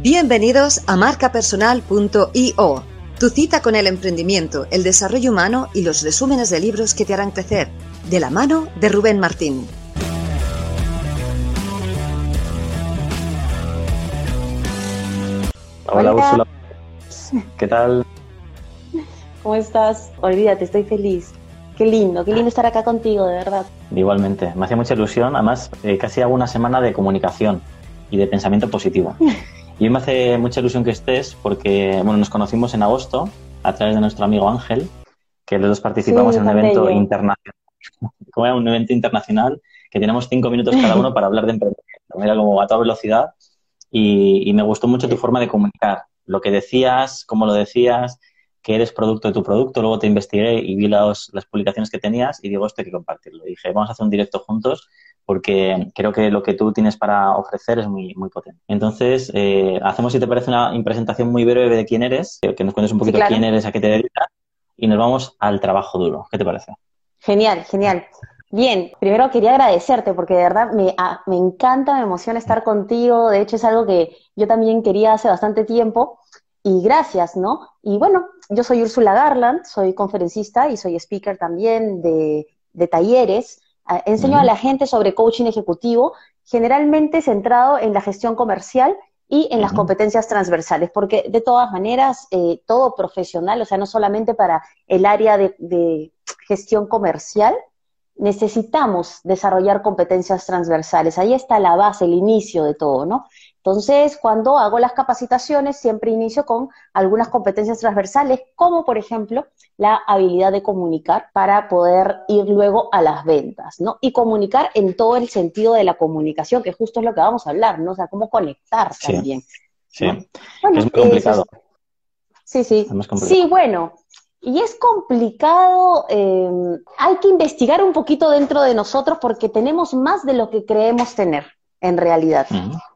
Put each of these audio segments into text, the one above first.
Bienvenidos a marcapersonal.io, tu cita con el emprendimiento, el desarrollo humano y los resúmenes de libros que te harán crecer, de la mano de Rubén Martín. Hola, Úrsula. ¿Qué tal? ¿Cómo estás? Olvídate, estoy feliz. Qué lindo, qué lindo estar acá contigo, de verdad. Igualmente, me hacía mucha ilusión. Además, eh, casi hago una semana de comunicación y de pensamiento positivo. Y me hace mucha ilusión que estés porque, bueno, nos conocimos en agosto a través de nuestro amigo Ángel, que los dos participamos en un evento internacional. Como era un evento internacional que tenemos cinco minutos cada uno para hablar de emprendimiento. Era como a toda velocidad y, me gustó mucho tu forma de comunicar. Lo que decías, cómo lo decías, que eres producto de tu producto. Luego te investigué y vi las publicaciones que tenías y digo, esto hay que compartirlo. dije, vamos a hacer un directo juntos porque creo que lo que tú tienes para ofrecer es muy, muy potente. Entonces, eh, hacemos, si te parece, una presentación muy breve de quién eres, que nos cuentes un poquito quién eres, a qué te dedicas, y nos vamos al trabajo duro. ¿Qué te parece? Genial, genial. Bien, primero quería agradecerte porque de verdad me, ah, me encanta, me emociona estar contigo. De hecho, es algo que yo también quería hace bastante tiempo. Y gracias, ¿no? Y bueno, yo soy Úrsula Garland, soy conferencista y soy speaker también de, de talleres enseño a la gente sobre coaching ejecutivo, generalmente centrado en la gestión comercial y en las competencias transversales, porque de todas maneras, eh, todo profesional, o sea, no solamente para el área de gestión comercial, necesitamos desarrollar competencias transversales. Ahí está la base, el inicio de todo, ¿no? Entonces, cuando hago las capacitaciones, siempre inicio con algunas competencias transversales, como por ejemplo la habilidad de comunicar para poder ir luego a las ventas, ¿no? Y comunicar en todo el sentido de la comunicación, que justo es lo que vamos a hablar, ¿no? O sea, cómo conectar también. Sí, es muy complicado. sí, sí. Sí, bueno, y es complicado, eh, hay que investigar un poquito dentro de nosotros porque tenemos más de lo que creemos tener en realidad.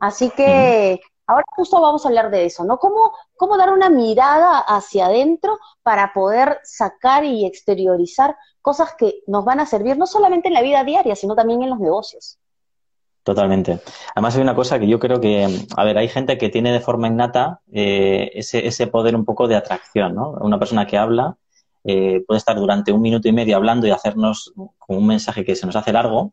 Así que ahora justo vamos a hablar de eso, ¿no? ¿Cómo, ¿Cómo dar una mirada hacia adentro para poder sacar y exteriorizar cosas que nos van a servir no solamente en la vida diaria, sino también en los negocios? Totalmente. Además hay una cosa que yo creo que, a ver, hay gente que tiene de forma innata eh, ese, ese poder un poco de atracción, ¿no? Una persona que habla eh, puede estar durante un minuto y medio hablando y hacernos con un mensaje que se nos hace largo,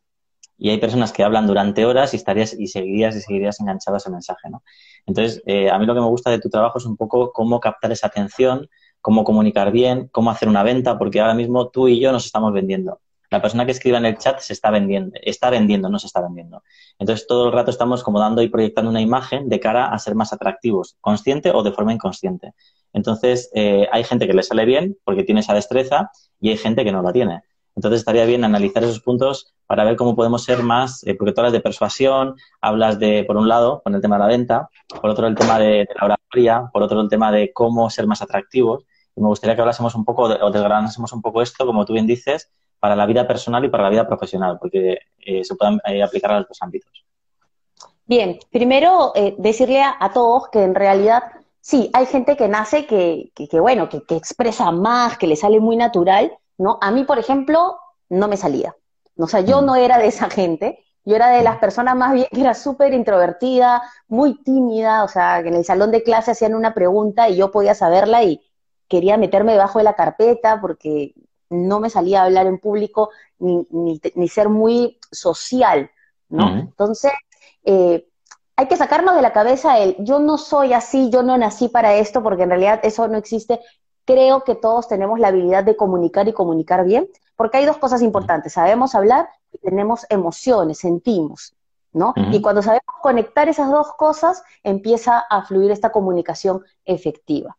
y hay personas que hablan durante horas y estarías y seguirías y seguirías enganchado a ese mensaje, ¿no? Entonces, eh, a mí lo que me gusta de tu trabajo es un poco cómo captar esa atención, cómo comunicar bien, cómo hacer una venta, porque ahora mismo tú y yo nos estamos vendiendo. La persona que escriba en el chat se está vendiendo, está vendiendo, no se está vendiendo. Entonces, todo el rato estamos como dando y proyectando una imagen de cara a ser más atractivos, consciente o de forma inconsciente. Entonces, eh, hay gente que le sale bien porque tiene esa destreza y hay gente que no la tiene. Entonces estaría bien analizar esos puntos para ver cómo podemos ser más, eh, porque tú hablas de persuasión, hablas de, por un lado, con el tema de la venta, por otro el tema de, la oratoria, por otro el tema de cómo ser más atractivos. Y me gustaría que hablásemos un poco, o desgranásemos un poco esto, como tú bien dices, para la vida personal y para la vida profesional, porque eh, se pueden eh, aplicar a los dos ámbitos. Bien, primero decirle a, todos que en realidad sí, hay gente que nace que, que, bueno, que, que, expresa más, que le sale muy natural, ¿no? A mí, por ejemplo, no me salía. O sea, yo no era de esa gente, yo era de las personas más bien que era súper introvertida, muy tímida, o sea, que en el salón de clase hacían una pregunta y yo podía saberla y quería meterme debajo de la carpeta porque no me salía a hablar en público ni, ni, ser muy social, ¿no? Entonces, eh, hay que sacarnos de la cabeza el yo no soy así, yo no nací para esto, porque en realidad eso no existe creo que todos tenemos la habilidad de comunicar y comunicar bien, porque hay dos cosas importantes, sabemos hablar y tenemos emociones, sentimos, ¿no? Y cuando sabemos conectar esas dos cosas, empieza a fluir esta comunicación efectiva.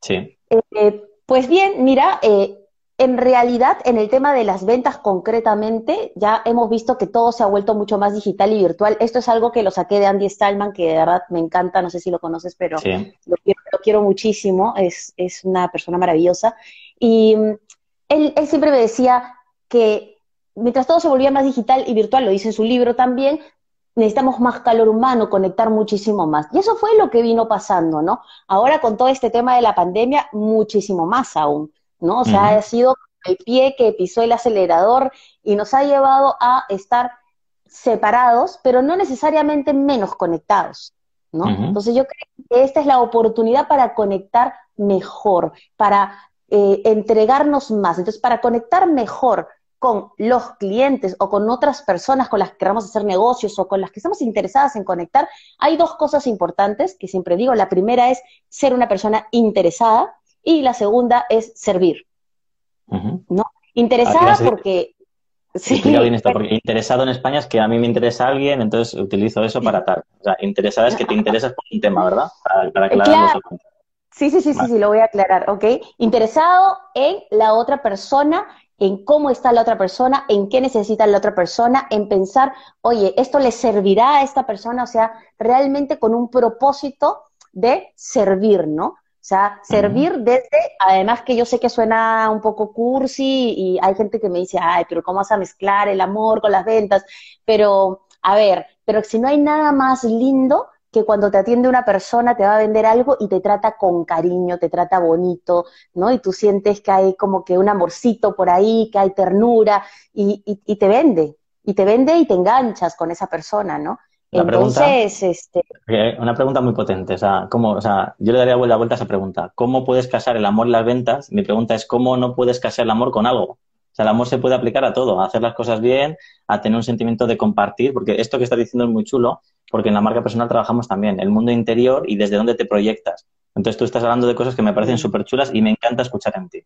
Sí. Eh, pues bien, mira, eh, en realidad, en el tema de las ventas concretamente, ya hemos visto que todo se ha vuelto mucho más digital y virtual. Esto es algo que lo saqué de Andy Stallman, que de verdad me encanta, no sé si lo conoces, pero lo, quiero, muchísimo, es, una persona maravillosa. Y mm, él, él siempre me decía que mientras todo se volvía más digital y virtual, lo dice en su libro también, necesitamos más calor humano, conectar muchísimo más. Y eso fue lo que vino pasando, ¿no? Ahora con todo este tema de la pandemia, muchísimo más aún. ¿no? O sea, ha sido el pie que pisó el acelerador y nos ha llevado a estar separados, pero no necesariamente menos conectados, ¿no? Entonces yo creo que esta es la oportunidad para conectar mejor, para eh, entregarnos más. Entonces, para conectar mejor con los clientes o con otras personas con las que queramos hacer negocios o con las que estamos interesadas en conectar, hay dos cosas importantes que siempre digo. La primera es ser una persona interesada y la segunda es servir. ¿No? Interesada porque... Sí, bien esto, porque interesado en España es que a mí me interesa alguien, entonces utilizo eso para tal. O sea, interesada es que te interesas por un tema, ¿verdad? Para, claro. Sí, sí, sí, sí, sí, lo voy a aclarar, ¿ok? Interesado en la otra persona en cómo está la otra persona, en qué necesita la otra persona, en pensar, oye, esto le servirá a esta persona, o sea, realmente con un propósito de servir, ¿no? O sea, servir desde, además que yo sé que suena un poco cursi y hay gente que me dice, ay, pero ¿cómo vas a mezclar el amor con las ventas? Pero, a ver, pero si no hay nada más lindo que cuando te atiende una persona te va a vender algo y te trata con cariño, te trata bonito, ¿no? Y tú sientes que hay como que un amorcito por ahí, que hay ternura y, y, te vende, y te vende y te enganchas con esa persona, ¿no? Entonces, este... Una pregunta muy potente, o sea, ¿cómo, o sea, yo le daría vuelta a vuelta a esa pregunta. ¿Cómo puedes casar el amor y las ventas? Mi pregunta es, ¿cómo no puedes casar el amor con algo? O sea, el amor se puede aplicar a todo, a hacer las cosas bien, a tener un sentimiento de compartir, porque esto que estás diciendo es muy chulo, porque en la marca personal trabajamos también el mundo interior y desde dónde te proyectas. Entonces tú estás hablando de cosas que me parecen súper chulas y me encanta escuchar en ti.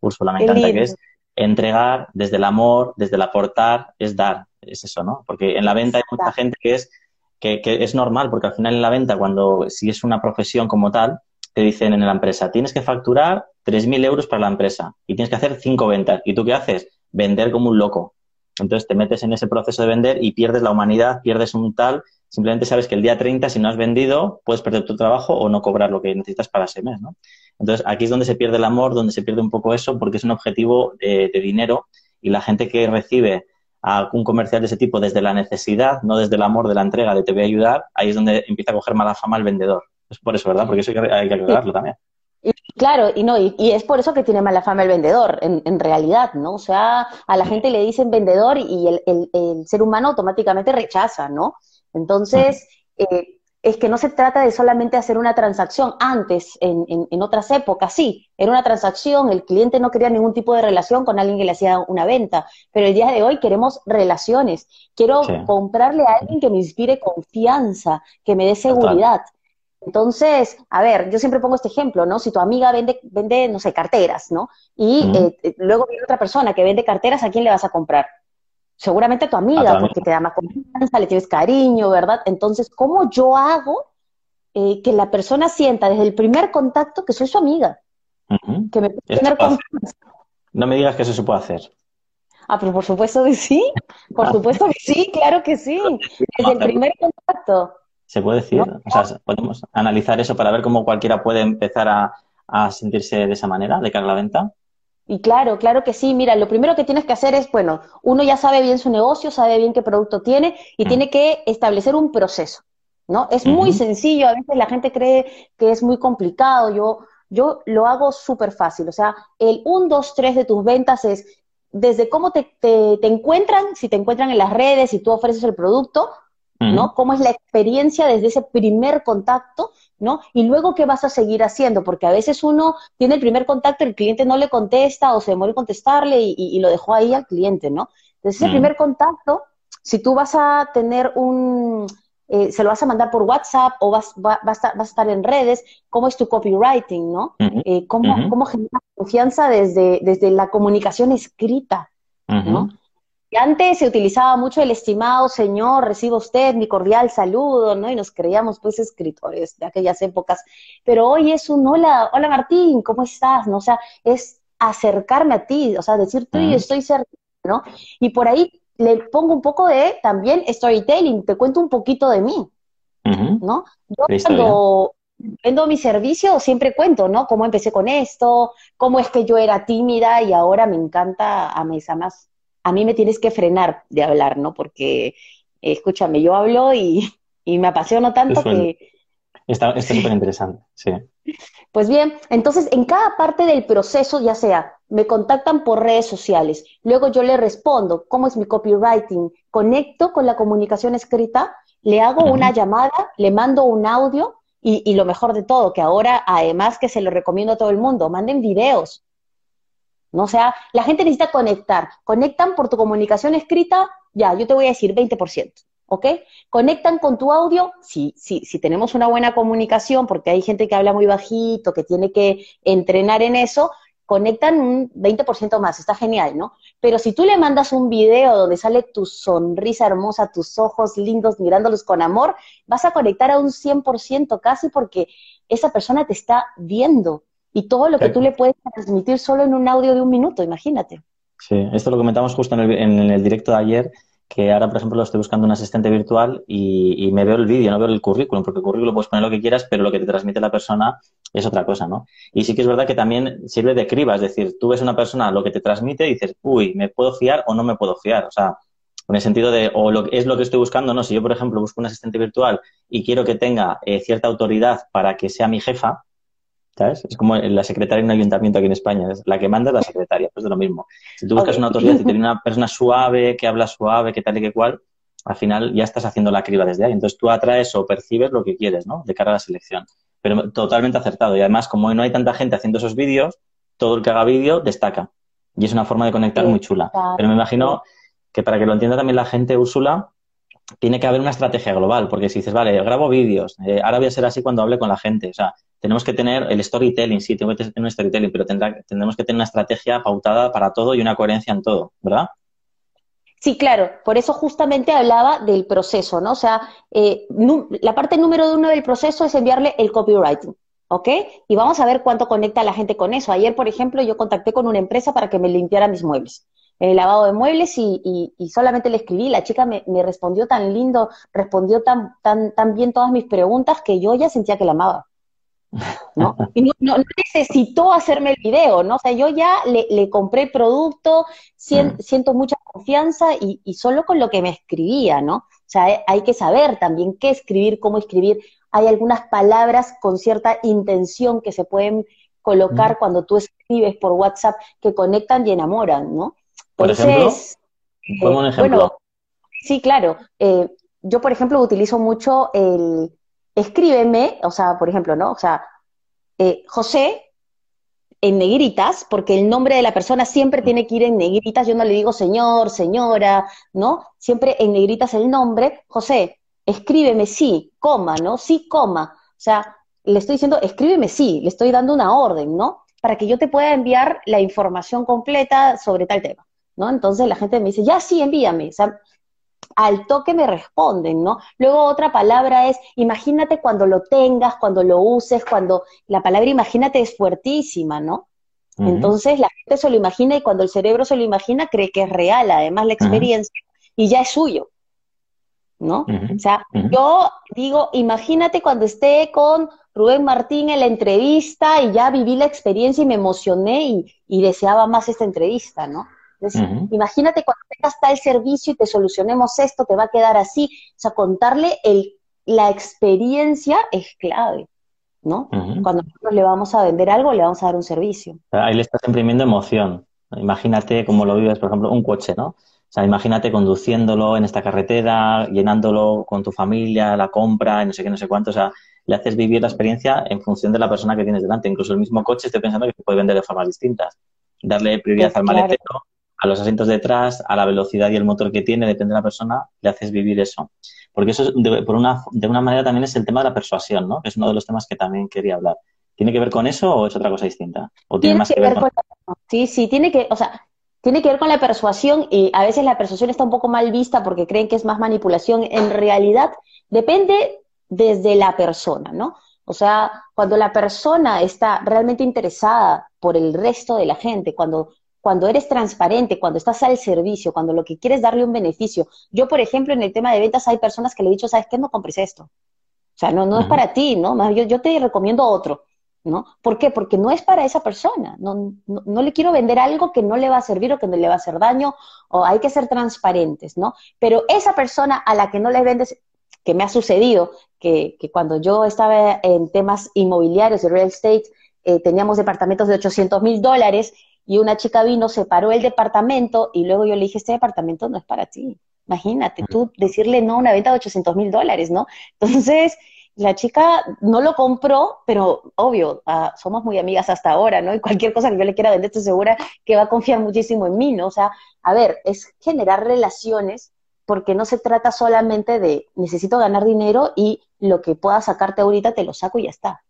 Úrsula, me encanta que es entregar desde el amor, desde el aportar, es dar, es eso, ¿no? Porque en la venta hay mucha gente que es, que, que es normal, porque al final en la venta, cuando si es una profesión como tal, te dicen en la empresa, tienes que facturar 3.000 euros para la empresa y tienes que hacer cinco ventas. ¿Y tú qué haces? Vender como un loco. Entonces te metes en ese proceso de vender y pierdes la humanidad, pierdes un tal Simplemente sabes que el día 30, si no has vendido, puedes perder tu trabajo o no cobrar lo que necesitas para ese mes, ¿no? Entonces, aquí es donde se pierde el amor, donde se pierde un poco eso, porque es un objetivo de, dinero y la gente que recibe a un comercial de ese tipo desde la necesidad, no desde el amor de la entrega, de te voy a ayudar, ahí es donde empieza a coger mala fama el vendedor. Es por eso, ¿verdad? Porque eso hay que, aclararlo también. claro, y no, y, es por eso que tiene mala fama el vendedor, en, realidad, ¿no? O sea, a la gente le dicen vendedor y el, el ser humano automáticamente rechaza, ¿no? Entonces, eh, es que no se trata de solamente hacer una transacción. Antes, en, en, otras épocas, sí, era una transacción, el cliente no quería ningún tipo de relación con alguien que le hacía una venta, pero el día de hoy queremos relaciones. Quiero comprarle a alguien que me inspire confianza, que me dé seguridad. Entonces, a ver, yo siempre pongo este ejemplo, ¿no? Si tu amiga vende, vende no sé, carteras, ¿no? Y eh, luego viene otra persona que vende carteras, ¿a quién le vas a comprar? Seguramente a tu amiga, porque te da más confianza, le tienes cariño, ¿verdad? Entonces, ¿cómo yo hago eh, que la persona sienta desde el primer contacto que soy su amiga? Que me puede tener confianza. No me digas que eso se puede hacer. Ah, pero por supuesto que sí, por ah. supuesto que sí, claro que sí, desde el primer contacto. Se puede decir, o sea, podemos analizar eso para ver cómo cualquiera puede empezar a, a sentirse de esa manera de cara a la venta. Y claro, claro que sí. Mira, lo primero que tienes que hacer es, bueno, uno ya sabe bien su negocio, sabe bien qué producto tiene y tiene que establecer un proceso, ¿no? Es muy sencillo, a veces la gente cree que es muy complicado. Yo, yo lo hago súper fácil. O sea, el 1, 2, 3 de tus ventas es desde cómo te, te, encuentran, si te encuentran en las redes, si tú ofreces el producto, ¿no? Cómo es la experiencia desde ese primer contacto ¿no? Y luego, ¿qué vas a seguir haciendo? Porque a veces uno tiene el primer contacto, el cliente no le contesta o se demora en contestarle y, lo dejó ahí al cliente, ¿no? Entonces, ese mm. primer contacto, si tú vas a tener un, eh, se lo vas a mandar por WhatsApp o vas, va, a estar, a estar en redes, ¿cómo es tu copywriting, no? Eh, ¿cómo, ¿Cómo generar confianza desde, desde la comunicación escrita, ¿no? Y antes se utilizaba mucho el estimado señor, reciba usted mi cordial saludo, ¿no? Y nos creíamos pues escritores de aquellas épocas. Pero hoy es un hola, hola Martín, ¿cómo estás? ¿No? O sea, es acercarme a ti, o sea, decir tú y estoy cerca, ¿no? Y por ahí le pongo un poco de también storytelling, te cuento un poquito de mí, ¿no? Yo cuando vendo mi servicio siempre cuento, ¿no? Cómo empecé con esto, cómo es que yo era tímida y ahora me encanta a mis amas a mí me tienes que frenar de hablar, ¿no? Porque, escúchame, yo hablo y, me apasiono tanto que... Está súper interesante, sí. Pues bien, entonces en cada parte del proceso, ya sea, me contactan por redes sociales, luego yo le respondo, ¿cómo es mi copywriting? Conecto con la comunicación escrita le hago una llamada, le mando un audio y, y, lo mejor de todo, que ahora además que se lo recomiendo a todo el mundo, manden videos. ¿No? O sea, la gente necesita conectar. Conectan por tu comunicación escrita, ya, yo te voy a decir 20%. ¿ok? Conectan con tu audio, sí, sí, si tenemos una buena comunicación, porque hay gente que habla muy bajito, que tiene que entrenar en eso, conectan un 20% más, está genial, ¿no? Pero si tú le mandas un video donde sale tu sonrisa hermosa, tus ojos lindos mirándolos con amor, vas a conectar a un 100% casi porque esa persona te está viendo y todo lo que tú le puedes transmitir solo en un audio de un minuto, imagínate. Sí, esto lo comentamos justo en el, en el directo de ayer, que ahora, por ejemplo, estoy buscando un asistente virtual y, me veo el vídeo, no veo el currículum, porque el currículum puedes poner lo que quieras, pero lo que te transmite la persona es otra cosa, ¿no? Y sí que es verdad que también sirve de criba, es decir, tú ves una persona lo que te transmite y dices, uy, ¿me puedo fiar o no me puedo fiar? O sea, en el sentido de, o lo, es lo que estoy buscando, no, si yo, por ejemplo, busco un asistente virtual y quiero que tenga eh, cierta autoridad para que sea mi jefa, ¿sabes? Es como la secretaria en un ayuntamiento aquí en España, es la que manda es la secretaria, pues es lo mismo. Si tú buscas una autoridad y tienes una persona suave, que habla suave, que tal y que cual, al final ya estás haciendo la criba desde ahí. Entonces tú atraes o percibes lo que quieres, ¿no? De cara a la selección. Pero totalmente acertado. Y además, como no hay tanta gente haciendo esos vídeos, todo el que haga vídeo destaca. Y es una forma de conectar muy chula. Pero me imagino que para que lo entienda también la gente, Úrsula, tiene que haber una estrategia global, porque si dices, vale, grabo vídeos, eh, ahora voy a ser así cuando hable con la gente, o sea, tenemos que tener el storytelling, sí, tengo que tener un storytelling, pero tendrá, tendremos que tener una estrategia pautada para todo y una coherencia en todo, ¿verdad? Sí, claro, por eso justamente hablaba del proceso, ¿no? O sea, eh, la parte número uno del proceso es enviarle el copywriting, ¿ok? Y vamos a ver cuánto conecta la gente con eso. Ayer, por ejemplo, yo contacté con una empresa para que me limpiara mis muebles el lavado de muebles y, solamente le escribí, la chica me, respondió tan lindo, respondió tan, tan, tan bien todas mis preguntas que yo ya sentía que la amaba. ¿no? Y no, necesitó hacerme el video, ¿no? O sea, yo ya le, compré el producto, mm. siento mucha confianza y, solo con lo que me escribía, ¿no? O sea, hay que saber también qué escribir, cómo escribir. Hay algunas palabras con cierta intención que se pueden colocar mm. cuando tú escribes por WhatsApp que conectan y enamoran, ¿no? Por ejemplo, eh, un ejemplo. Bueno, sí, claro. Eh, yo, por ejemplo, utilizo mucho el escríbeme, o sea, por ejemplo, ¿no? O sea, eh, José en negritas, porque el nombre de la persona siempre tiene que ir en negritas, yo no le digo señor, señora, ¿no? Siempre en negritas el nombre, José, escríbeme sí, coma, ¿no? Sí, coma. O sea, le estoy diciendo, escríbeme sí, le estoy dando una orden, ¿no? Para que yo te pueda enviar la información completa sobre tal tema. ¿No? Entonces la gente me dice, ya sí, envíame. O sea, al toque me responden, ¿no? Luego otra palabra es, imagínate cuando lo tengas, cuando lo uses, cuando la palabra imagínate es fuertísima, ¿no? Entonces la gente se lo imagina y cuando el cerebro se lo imagina cree que es real, además la experiencia, y ya es suyo, ¿no? O sea, yo digo, imagínate cuando esté con Rubén Martín en la entrevista y ya viví la experiencia y me emocioné y, y deseaba más esta entrevista, ¿no? Imagínate cuando tengas tal servicio y te solucionemos esto, te va a quedar así. O sea, contarle el, la experiencia es clave, ¿no? Cuando nosotros le vamos a vender algo, le vamos a dar un servicio. Ahí le estás imprimiendo emoción. Imagínate cómo lo vives, por ejemplo, un coche, ¿no? O sea, imagínate conduciéndolo en esta carretera, llenándolo con tu familia, la compra, no sé qué, no sé cuánto. O sea, le haces vivir la experiencia en función de la persona que tienes delante. Incluso el mismo coche, estoy pensando que se puede vender de formas distintas. Darle prioridad al maletero, a los asientos detrás, a la velocidad y el motor que tiene, depende de la persona, le haces vivir eso. Porque eso, de, por una, de una manera, también es el tema de la persuasión, ¿no? Que es uno de los temas que también quería hablar. ¿Tiene que ver con eso o es otra cosa distinta? ¿O tiene, más que, ver con... Sí, sí, tiene que, o sea, tiene que ver con la persuasión y a veces la persuasión está un poco mal vista porque creen que es más manipulación. En realidad, depende desde la persona, ¿no? O sea, cuando la persona está realmente interesada por el resto de la gente, cuando cuando eres transparente, cuando estás al servicio, cuando lo que quieres darle un beneficio. Yo, por ejemplo, en el tema de ventas hay personas que le he dicho, ¿sabes qué? No compres esto. O sea, no, no es para ti, ¿no? Yo, yo te recomiendo otro, ¿no? ¿Por qué? Porque no es para esa persona. No, no, le quiero vender algo que no le va a servir o que no le va a hacer daño, o hay que ser transparentes, ¿no? Pero esa persona a la que no le vendes, que me ha sucedido, que, que cuando yo estaba en temas inmobiliarios de real estate, eh, teníamos departamentos de 800 mil dólares y una chica vino, separó el departamento y luego yo le dije, este departamento no es para ti. Imagínate, tú decirle no a una venta de 800 mil dólares, ¿no? Entonces, la chica no lo compró, pero obvio, ah, somos muy amigas hasta ahora, ¿no? Y cualquier cosa que yo le quiera vender, estoy segura que va a confiar muchísimo en mí, ¿no? O sea, a ver, es generar relaciones porque no se trata solamente de necesito ganar dinero y lo que pueda sacarte ahorita te lo saco y ya está.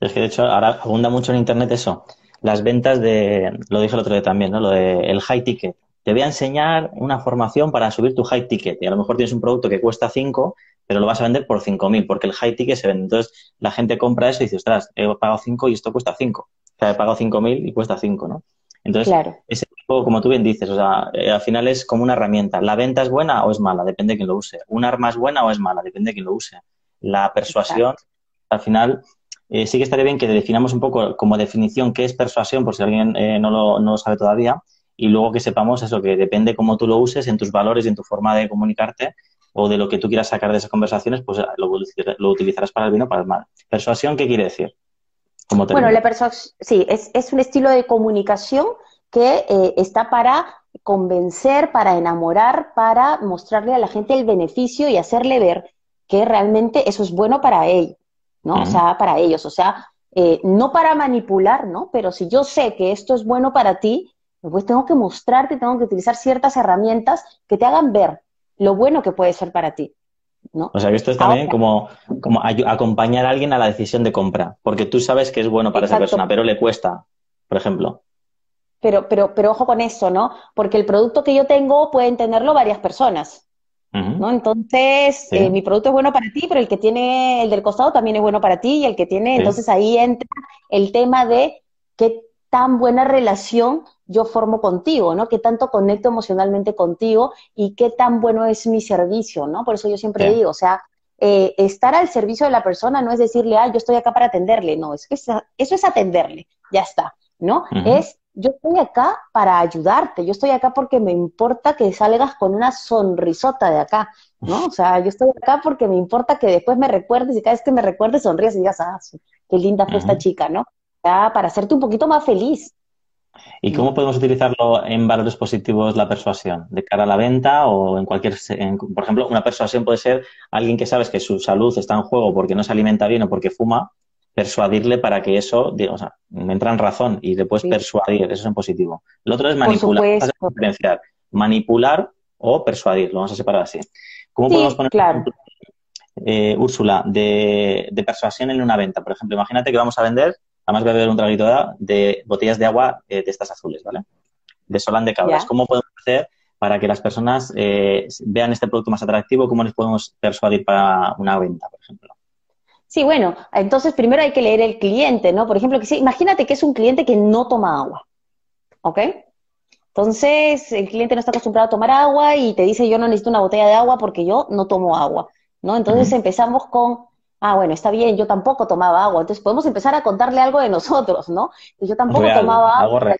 Es que de hecho ahora abunda mucho en internet eso, las ventas de, lo dije el otro día también, ¿no? Lo de el high ticket. Te voy a enseñar una formación para subir tu high ticket y a lo mejor tienes un producto que cuesta 5, pero lo vas a vender por 5.000 porque el high ticket se vende. Entonces la gente compra eso y dice, ostras, he pagado 5 y esto cuesta 5. O sea, he pagado 5.000 y cuesta 5, ¿no? Entonces, ese tipo, como tú bien dices, o sea, eh, al final es como una herramienta. ¿La venta es buena o es mala? Depende de quién lo use. ¿Un arma es buena o es mala? Depende de quién lo use. La persuasión, al final, eh, sí que estaría bien que definamos un poco como definición qué es persuasión, por si alguien eh, no, lo, no, lo, sabe todavía, y luego que sepamos eso, que depende cómo tú lo uses en tus valores y en tu forma de comunicarte o de lo que tú quieras sacar de esas conversaciones, pues eh, lo, lo utilizarás para el bien o para el mal. ¿Persuasión qué quiere decir? bueno, la persuasión, sí, es, es, un estilo de comunicación que está para convencer, para enamorar, para mostrarle a la gente el beneficio y hacerle ver que realmente eso es bueno para él, ¿no? O sea, para ellos, o sea, eh, no para manipular, ¿no? Pero si yo sé que esto es bueno para ti, pues tengo que mostrarte, tengo que utilizar ciertas herramientas que te hagan ver lo bueno que puede ser para ti. ¿no? O sea, que esto es también como, como acompañar a alguien a la decisión de compra, porque tú sabes que es bueno para esa persona, pero le cuesta, por ejemplo. Pero, pero, pero ojo con eso, ¿no? Porque el producto que yo tengo pueden tenerlo varias personas. ¿No? Entonces, eh, mi producto es bueno para ti, pero el que tiene el del costado también es bueno para ti y el que tiene, entonces ahí entra el tema de qué tan buena relación yo formo contigo, ¿no? Qué tanto conecto emocionalmente contigo y qué tan bueno es mi servicio, ¿no? Por eso yo siempre digo, o sea, eh, estar al servicio de la persona no es decirle, ah, yo estoy acá para atenderle, no, es que eso es atenderle, ya está, ¿no? Es yo estoy acá para ayudarte, yo estoy acá porque me importa que salgas con una sonrisota de acá, ¿no? O sea, yo estoy acá porque me importa que después me recuerdes y cada vez que me recuerdes sonrías y digas, ah, qué linda fue esta chica, ¿no? para hacerte un poquito más feliz. ¿Y cómo podemos utilizarlo en valores positivos la persuasión? ¿De cara a la venta o en cualquier... por ejemplo, una persuasión puede ser alguien que sabes que su salud está en juego porque no se alimenta bien o porque fuma persuadirle para que eso, o sea, me entra en razón y le puedes persuadir, eso es en positivo. Lo otro es manipular, diferenciar, manipular o persuadir, lo vamos a separar así. ¿Cómo podemos poner, claro. eh, Úrsula, de, de, persuasión en una venta? Por ejemplo, imagínate que vamos a vender, además voy a beber un traguito de, botellas de agua eh, de estas azules, ¿vale? De Solán de Cabras. ¿Cómo podemos hacer para que las personas eh, vean este producto más atractivo? ¿Cómo les podemos persuadir para una venta, por ejemplo? Sí, bueno, entonces primero hay que leer el cliente, ¿no? Por ejemplo, que imagínate que es un cliente que no toma agua, ¿ok? Entonces, el cliente no está acostumbrado a tomar agua y te dice, yo no necesito una botella de agua porque yo no tomo agua, ¿no? Entonces empezamos con, ah, bueno, está bien, yo tampoco tomaba agua. Entonces podemos empezar a contarle algo de nosotros, ¿no? Que yo tampoco tomaba agua.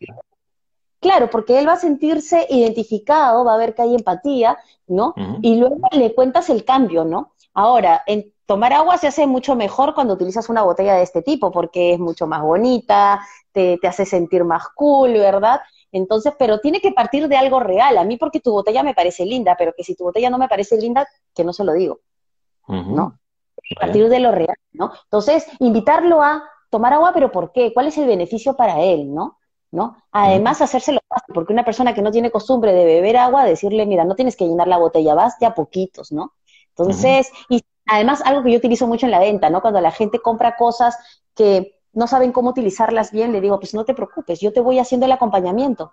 Claro, porque él va a sentirse identificado, va a ver que hay empatía, ¿no? Y luego le cuentas el cambio, ¿no? Ahora, en, tomar agua se hace mucho mejor cuando utilizas una botella de este tipo, porque es mucho más bonita, te, hace sentir más cool, ¿verdad? Entonces, pero tiene que partir de algo real. A mí porque tu botella me parece linda, pero que si tu botella no me parece linda, que no se lo digo. ¿No? A partir de lo real, ¿no? Entonces, invitarlo a tomar agua, pero ¿por qué? ¿Cuál es el beneficio para él, no? ¿No? Además, hacérselo fácil, porque una persona que no tiene costumbre de beber agua, decirle, mira, no tienes que llenar la botella, vas de a poquitos, ¿no? Entonces, y Además, algo que yo utilizo mucho en la venta, ¿no? Cuando la gente compra cosas que no saben cómo utilizarlas bien, le digo, pues no te preocupes, yo te voy haciendo el acompañamiento,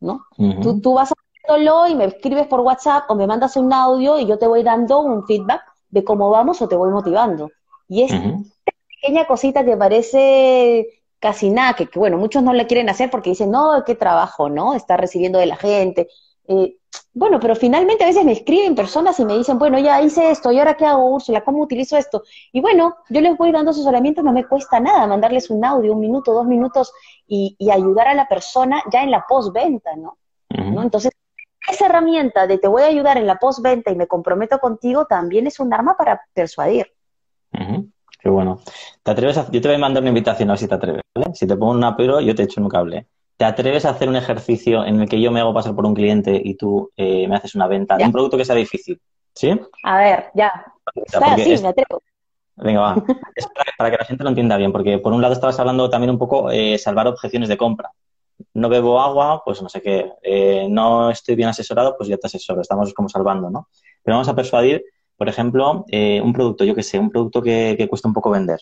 ¿no? tú, tú vas haciéndolo y me escribes por WhatsApp o me mandas un audio y yo te voy dando un feedback de cómo vamos o te voy motivando. Y es pequeña cosita que parece casi nada, que, que, bueno, muchos no le quieren hacer porque dicen, no, qué trabajo, ¿no? Está recibiendo de la gente. Eh, bueno, pero finalmente a veces me escriben personas y me dicen, bueno, ya hice esto, ¿y ahora qué hago, Úrsula? ¿Cómo utilizo esto? Y bueno, yo les voy dando asesoramiento, no me cuesta nada mandarles un audio, un minuto, dos minutos, y, ayudar a la persona ya en la postventa, ¿no? ¿no? Entonces, esa herramienta de te voy a ayudar en la postventa y me comprometo contigo también es un arma para persuadir. Qué bueno. ¿Te atreves a... Yo te voy a mandar una invitación a ver si te atreves, ¿vale? Si te pongo un apero, yo te echo un cable. ¿Te atreves a hacer un ejercicio en el que yo me hago pasar por un cliente y tú eh, me haces una venta de un producto que sea difícil? ¿Sí? A ver, ya. sí, me atrevo. Venga, va. Es para, que la gente lo entienda bien, porque por un lado estabas hablando también un poco eh, salvar objeciones de compra. No bebo agua, pues no sé qué. Eh, no estoy bien asesorado, pues ya te asesoro. Estamos como salvando, ¿no? Pero vamos a persuadir, por ejemplo, eh, un producto, yo que sé, un producto que, cuesta un poco vender.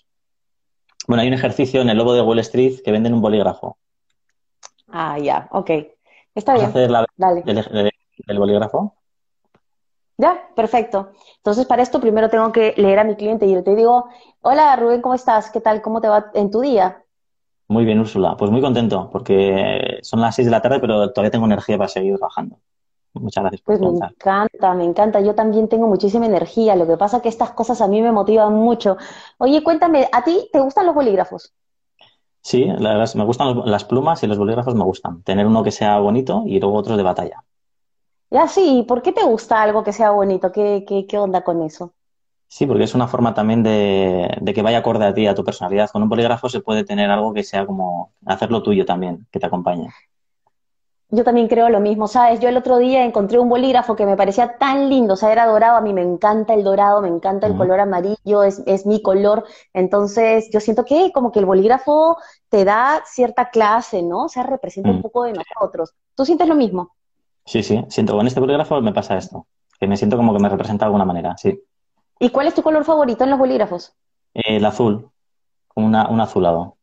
Bueno, hay un ejercicio en el lobo de Wall Street que venden un bolígrafo. Ah, ya, ok. Está bien. hacer la Dale. del bolígrafo? Ya, perfecto. Entonces, para esto primero tengo que leer a mi cliente y yo te digo, hola Rubén, ¿cómo estás? ¿Qué tal? ¿Cómo te va en tu día? Muy bien, Úrsula. Pues muy contento porque son las seis de la tarde, pero todavía tengo energía para seguir trabajando. Muchas gracias. Por pues me encanta, me encanta. Yo también tengo muchísima energía. Lo que pasa es que estas cosas a mí me motivan mucho. Oye, cuéntame, ¿a ti te gustan los bolígrafos? Sí, la verdad, me gustan las plumas y los bolígrafos me gustan. Tener uno que sea bonito y luego otros de batalla. Ya sí, ¿por qué te gusta algo que sea bonito? ¿Qué, qué, qué onda con eso? Sí, porque es una forma también de, que vaya acorde a ti, a tu personalidad. Con un bolígrafo se puede tener algo que sea como hacerlo tuyo también, que te acompañe. Yo también creo lo mismo, ¿sabes? Yo el otro día encontré un bolígrafo que me parecía tan lindo, o sea, era dorado, a mí me encanta el dorado, me encanta el color amarillo, es, es mi color, entonces yo siento que como que el bolígrafo te da cierta clase, ¿no? O sea, representa un poco de nosotros. ¿Tú sientes lo mismo? Sí, sí, siento, con este bolígrafo me pasa esto, que me siento como que me representa de alguna manera, sí. ¿Y cuál es tu color favorito en los bolígrafos? el azul, una, un azulado.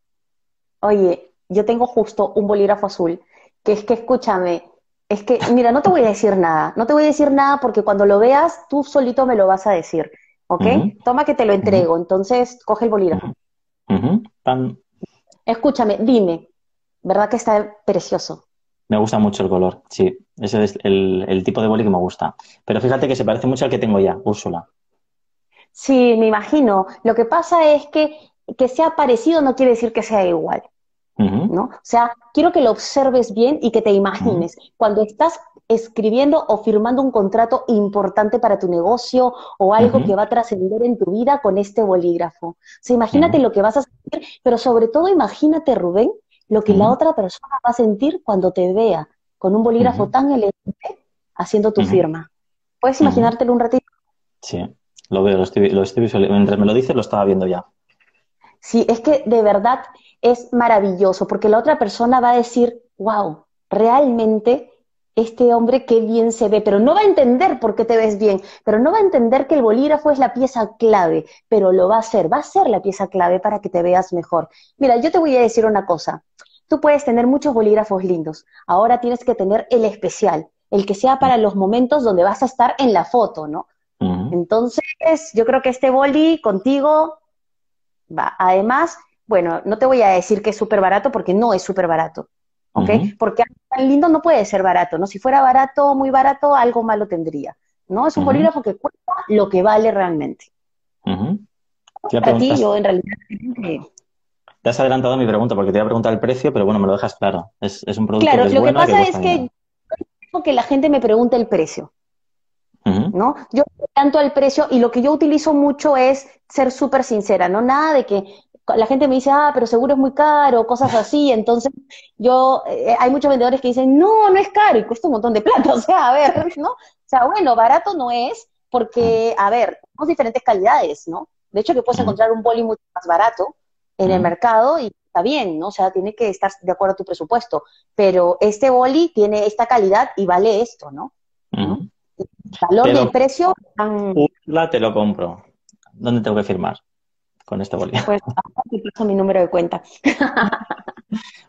Oye, yo tengo justo un bolígrafo azul, que es que escúchame, es que, mira, no te voy a decir nada, no te voy a decir nada porque cuando lo veas, tú solito me lo vas a decir, ¿ok? Toma que te lo entrego, entonces coge el bolígrafo. Escúchame, dime, ¿verdad que está precioso? Me gusta mucho el color, sí. Ese es el, tipo de boli que me gusta. Pero fíjate que se parece mucho al que tengo ya, Úrsula. Sí, me imagino. Lo que pasa es que que sea parecido no quiere decir que sea igual. ¿No? O sea, quiero que lo observes bien y que te imagines. Cuando estás escribiendo o firmando un contrato importante para tu negocio o algo que va a trascender en tu vida con este bolígrafo. O sea, imagínate lo que vas a sentir, pero sobre todo imagínate, Rubén, lo que la otra persona va a sentir cuando te vea con un bolígrafo tan elegante haciendo tu firma. ¿Puedes imaginártelo un ratito? Sí, lo veo, lo estoy, lo estoy Mientras me lo dices, lo estaba viendo ya. Sí, es que de verdad es maravilloso, porque la otra persona va a decir, wow, realmente este hombre qué bien se ve, pero no va a entender por qué te ves bien, pero no va a entender que el bolígrafo es la pieza clave, pero lo va a ser, va a ser la pieza clave para que te veas mejor. Mira, yo te voy a decir una cosa, tú puedes tener muchos bolígrafos lindos, ahora tienes que tener el especial, el que sea para los momentos donde vas a estar en la foto, ¿no? Entonces, yo creo que este boli contigo va. Además, bueno, no te voy a decir que es súper barato porque no es súper barato. ¿ok? Porque tan lindo no puede ser barato, ¿no? Si fuera barato, muy barato, algo malo tendría, ¿no? Es un bolígrafo que cuesta lo que vale realmente. Para ti, yo en realidad... Te has adelantado a mi pregunta porque te iba a preguntar el precio, pero bueno, me lo dejas claro. Es, un producto claro, que es lo que pasa es que que la gente me pregunte el precio. ¿No? Yo tanto al precio y lo que yo utilizo mucho es ser súper sincera, ¿no? Nada de que la gente me dice, ah, pero seguro es muy caro, cosas así. Entonces, yo, eh, hay muchos vendedores que dicen, no, no es caro y cuesta un montón de plata. O sea, a ver, ¿no? O sea, bueno, barato no es porque, a ver, tenemos diferentes calidades, ¿no? De hecho, que puedes encontrar un boli mucho más barato en el mercado y está bien, ¿no? O sea, tiene que estar de acuerdo a tu presupuesto. Pero este boli tiene esta calidad y vale esto, ¿no? Valor del precio. La te lo compro. ¿Dónde tengo que firmar? con este boli. Pues te paso mi número de cuenta.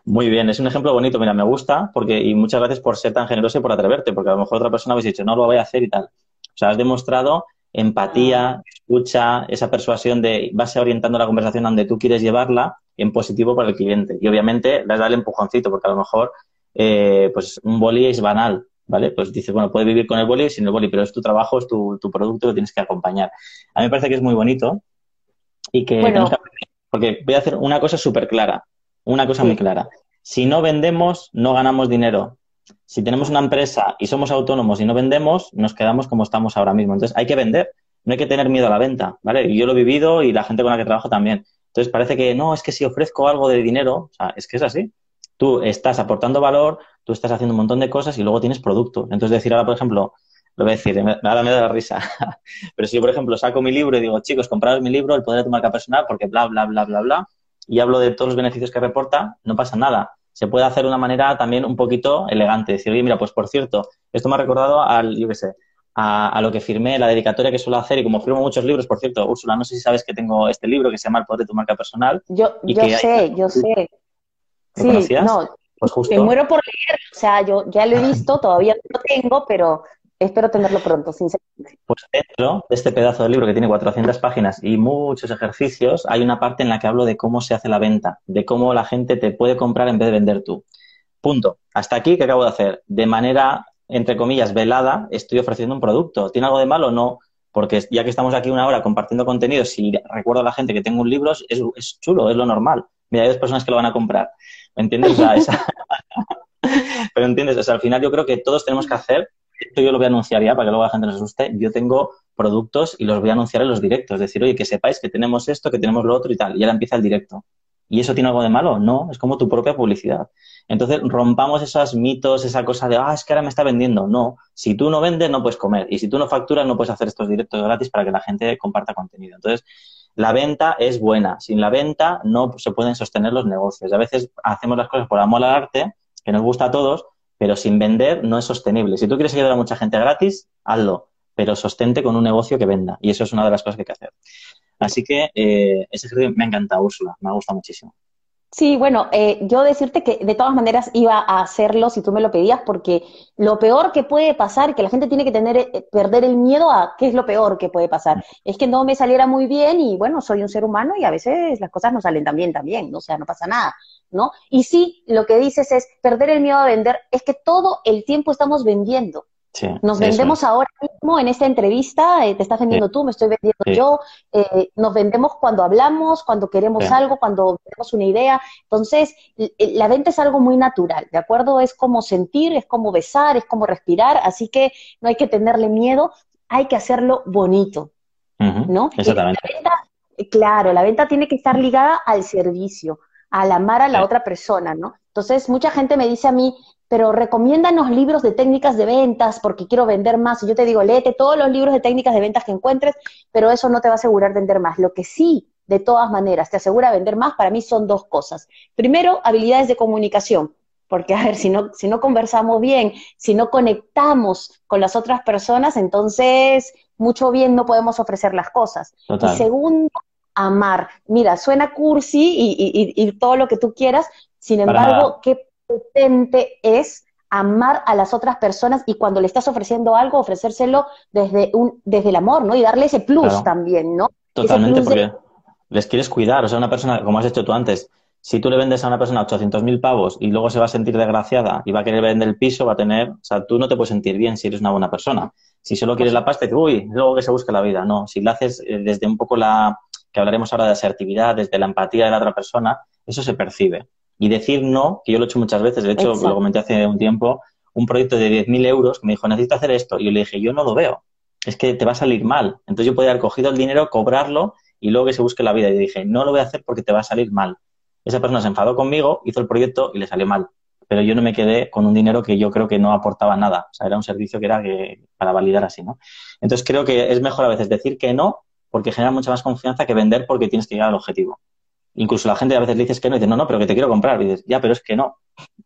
Muy bien, es un ejemplo bonito, mira, me gusta, porque, y muchas gracias por ser tan generoso y por atreverte, porque a lo mejor otra persona habéis dicho, no lo voy a hacer y tal. O sea, has demostrado empatía, ah. escucha, esa persuasión de vas orientando la conversación donde tú quieres llevarla en positivo para el cliente. Y obviamente le dado el empujoncito, porque a lo mejor eh, pues un boli es banal, ¿vale? Pues dices, bueno, puedes vivir con el boli sin el boli, pero es tu trabajo, es tu, tu producto que tienes que acompañar. A mí me parece que es muy bonito y que, porque voy a hacer una cosa súper clara, una cosa muy clara. Si no vendemos, no ganamos dinero. Si tenemos una empresa y somos autónomos y no vendemos, nos quedamos como estamos ahora mismo. Entonces hay que vender, no hay que tener miedo a la venta, ¿vale? Yo lo he vivido y la gente con la que trabajo también. Entonces parece que no, es que si ofrezco algo de dinero, o sea, es que es así. Tú estás aportando valor, tú estás haciendo un montón de cosas y luego tienes producto. Entonces, decir ahora, por ejemplo, lo voy a decir, ahora me da la risa, pero si yo, por ejemplo, saco mi libro y digo, chicos, compraros mi libro, el poder de tu marca personal, porque bla, bla, bla, bla, bla, y hablo de todos los beneficios que reporta, no pasa nada. Se puede hacer de una manera también un poquito elegante. Decir, oye, mira, pues por cierto, esto me ha recordado al, yo qué sé, a, lo que firmé, la dedicatoria que suelo hacer, y como firmo muchos libros, por cierto, Úrsula, no sé si sabes que tengo este libro que se llama El poder de tu marca personal. Yo, yo sé, yo sé. Sí, no, pues justo. Me muero por leer, o sea, yo ya lo he visto, todavía no lo tengo, pero espero tenerlo pronto, sinceramente. Pues dentro de este pedazo de libro que tiene 400 páginas y muchos ejercicios, hay una parte en la que hablo de cómo se hace la venta, de cómo la gente te puede comprar en vez de vender tú. Punto. Hasta aquí, ¿qué acabo de hacer? De manera entre comillas, velada, estoy ofreciendo un producto. ¿Tiene algo de malo? No. Porque ya que estamos aquí una hora compartiendo contenido, si recuerdo a la gente que tengo un libro, es, chulo, es lo normal. Mira, hay dos personas que lo van a comprar. ¿Me entiendes? Pero entiendes, o sea, al final yo creo que todos tenemos que hacer, esto yo lo voy a anunciar ya para que luego la gente nos asuste, yo tengo productos y los voy a anunciar en los directos. Es decir, oye, que sepáis que tenemos esto, que tenemos lo otro y tal. Y ahora empieza el directo. ¿Y eso tiene algo de malo? No, es como tu propia publicidad. Entonces, rompamos esos mitos, esa cosa de, ah, es que ahora me está vendiendo. No, si tú no vendes, no puedes comer. Y si tú no facturas, no puedes hacer estos directos gratis para que la gente comparta contenido. Entonces, la venta es buena. Sin la venta no se pueden sostener los negocios. A veces hacemos las cosas por amor al arte, que nos gusta a todos, pero sin vender no es sostenible. Si tú quieres ayudar a mucha gente gratis, hazlo, pero sostente con un negocio que venda. Y eso es una de las cosas que hay que hacer. Así que eh, ese ejercicio me ha encantado, Úrsula, me ha gustado muchísimo. Sí, bueno, eh, yo decirte que de todas maneras iba a hacerlo si tú me lo pedías, porque lo peor que puede pasar, que la gente tiene que tener, eh, perder el miedo a qué es lo peor que puede pasar, es que no me saliera muy bien y bueno, soy un ser humano y a veces las cosas no salen tan bien también, o sea, no pasa nada, ¿no? Y sí, lo que dices es perder el miedo a vender, es que todo el tiempo estamos vendiendo. Nos vendemos ahora mismo en esta entrevista, eh, te estás vendiendo tú, me estoy vendiendo yo, eh, nos vendemos cuando hablamos, cuando queremos algo, cuando tenemos una idea. Entonces, la venta es algo muy natural, ¿de acuerdo? Es como sentir, es como besar, es como respirar, así que no hay que tenerle miedo, hay que hacerlo bonito, ¿no? Exactamente. claro, la venta tiene que estar ligada al servicio, al amar a la otra persona, ¿no? Entonces, mucha gente me dice a mí, pero recomiéndanos libros de técnicas de ventas porque quiero vender más. Y yo te digo, léete todos los libros de técnicas de ventas que encuentres, pero eso no te va a asegurar vender más. Lo que sí, de todas maneras, te asegura vender más, para mí son dos cosas. Primero, habilidades de comunicación. Porque, a ver, si no, si no conversamos bien, si no conectamos con las otras personas, entonces mucho bien no podemos ofrecer las cosas. Y segundo, amar. Mira, suena cursi y, todo lo que tú quieras, sin embargo, qué potente es amar a las otras personas y cuando le estás ofreciendo algo, ofrecérselo desde, un, desde el amor, ¿no? Y darle ese plus también, ¿no? Totalmente, porque les quieres cuidar. O sea, una persona, como has hecho tú antes, si tú le vendes a una persona 800.000 pavos y luego se va a sentir desgraciada y va a querer vender el piso, va a tener, o sea, tú no te puedes sentir bien si eres una buena persona. Si solo quieres la pasta, uy, luego que se busque la vida. No, si lo haces eh, desde un poco la, que hablaremos ahora de asertividad, desde la empatía de la otra persona, eso se percibe. Y decir no, que yo lo he hecho muchas veces, de hecho lo comenté hace un tiempo, un proyecto de 10.000 euros que me dijo, necesito hacer esto. Y yo le dije, yo no lo veo, es que te va a salir mal. Entonces yo podía haber cogido el dinero, cobrarlo y luego que se busque la vida. Y dije, no lo voy a hacer porque te va a salir mal. Esa persona se enfadó conmigo, hizo el proyecto y le salió mal. Pero yo no me quedé con un dinero que yo creo que no aportaba nada. O sea, era un servicio que era que, para validar así, ¿no? Entonces creo que es mejor a veces decir que no porque genera mucha más confianza que vender porque tienes que llegar al objetivo. Incluso la gente a veces le dices que no y dice, no, no, pero que te quiero comprar. Y dices, ya, pero es que no.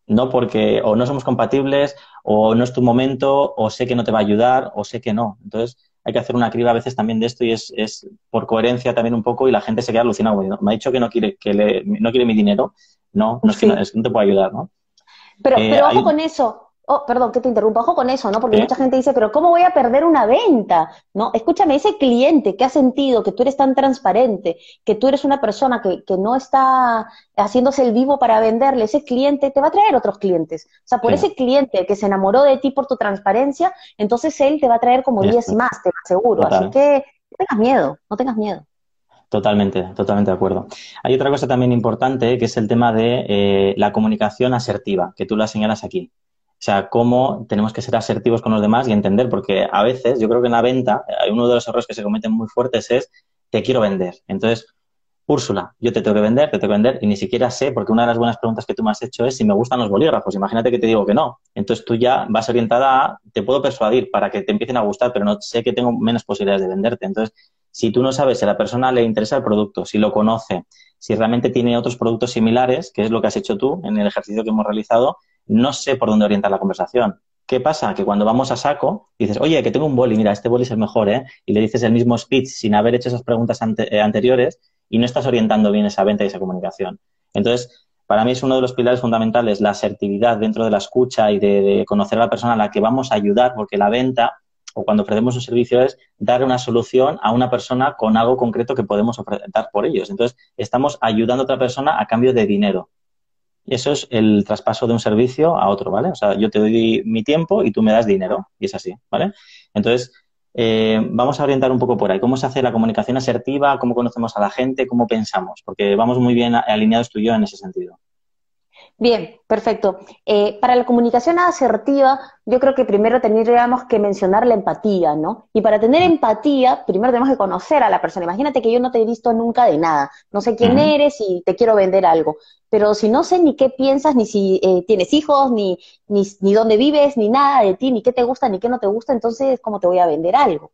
No porque o no somos compatibles, o no es tu momento, o sé que no te va a ayudar, o sé que no. Entonces, hay que hacer una criba a veces también de esto y es, es por coherencia también un poco y la gente se queda alucinada. Me ha dicho que no quiere, que le, no quiere mi dinero. No, no es, que no, es que no te puedo ayudar, ¿no? Pero, eh, pero ojo con eso. Oh, perdón, que te interrumpa, ojo con eso, ¿no? Porque mucha gente dice, pero ¿cómo voy a perder una venta? ¿No? Escúchame, ese cliente que ha sentido que tú eres tan transparente, que tú eres una persona que, que no está haciéndose el vivo para venderle, ese cliente te va a traer otros clientes. O sea, por ese cliente que se enamoró de ti por tu transparencia, entonces él te va a traer como 10 más, te lo aseguro. Así que no tengas miedo, no tengas miedo. Totalmente, totalmente de acuerdo. Hay otra cosa también importante que es el tema de eh, la comunicación asertiva, que tú la señalas aquí. O sea, cómo tenemos que ser asertivos con los demás y entender, porque a veces yo creo que en la venta hay uno de los errores que se cometen muy fuertes es te quiero vender. Entonces, Úrsula, yo te tengo que vender, te tengo que vender, y ni siquiera sé, porque una de las buenas preguntas que tú me has hecho es si me gustan los bolígrafos. Imagínate que te digo que no. Entonces tú ya vas orientada a, te puedo persuadir para que te empiecen a gustar, pero no sé que tengo menos posibilidades de venderte. Entonces, si tú no sabes si a la persona le interesa el producto, si lo conoce, si realmente tiene otros productos similares, que es lo que has hecho tú en el ejercicio que hemos realizado, no sé por dónde orientar la conversación. ¿Qué pasa? Que cuando vamos a saco, dices, oye, que tengo un boli, mira, este boli es el mejor, ¿eh? Y le dices el mismo speech sin haber hecho esas preguntas eh, anteriores y no estás orientando bien esa venta y esa comunicación. Entonces, para mí es uno de los pilares fundamentales la asertividad dentro de la escucha y de, conocer a la persona a la que vamos a ayudar, porque la venta o cuando ofrecemos un servicio es dar una solución a una persona con algo concreto que podemos dar por ellos. Entonces, estamos ayudando a otra persona a cambio de dinero. Eso es el traspaso de un servicio a otro, ¿vale? O sea, yo te doy mi tiempo y tú me das dinero, y es así, ¿vale? Entonces, eh, vamos a orientar un poco por ahí. ¿Cómo se hace la comunicación asertiva? ¿Cómo conocemos a la gente? ¿Cómo pensamos? Porque vamos muy bien alineados tú y yo en ese sentido. Bien, perfecto. Eh, para la comunicación asertiva, yo creo que primero tendríamos que mencionar la empatía, ¿no? Y para tener empatía, primero tenemos que conocer a la persona. Imagínate que yo no te he visto nunca de nada, no sé quién eres y te quiero vender algo, pero si no sé ni qué piensas, ni si eh, tienes hijos, ni, ni, ni dónde vives, ni nada de ti, ni qué te gusta, ni qué no te gusta, entonces, ¿cómo te voy a vender algo?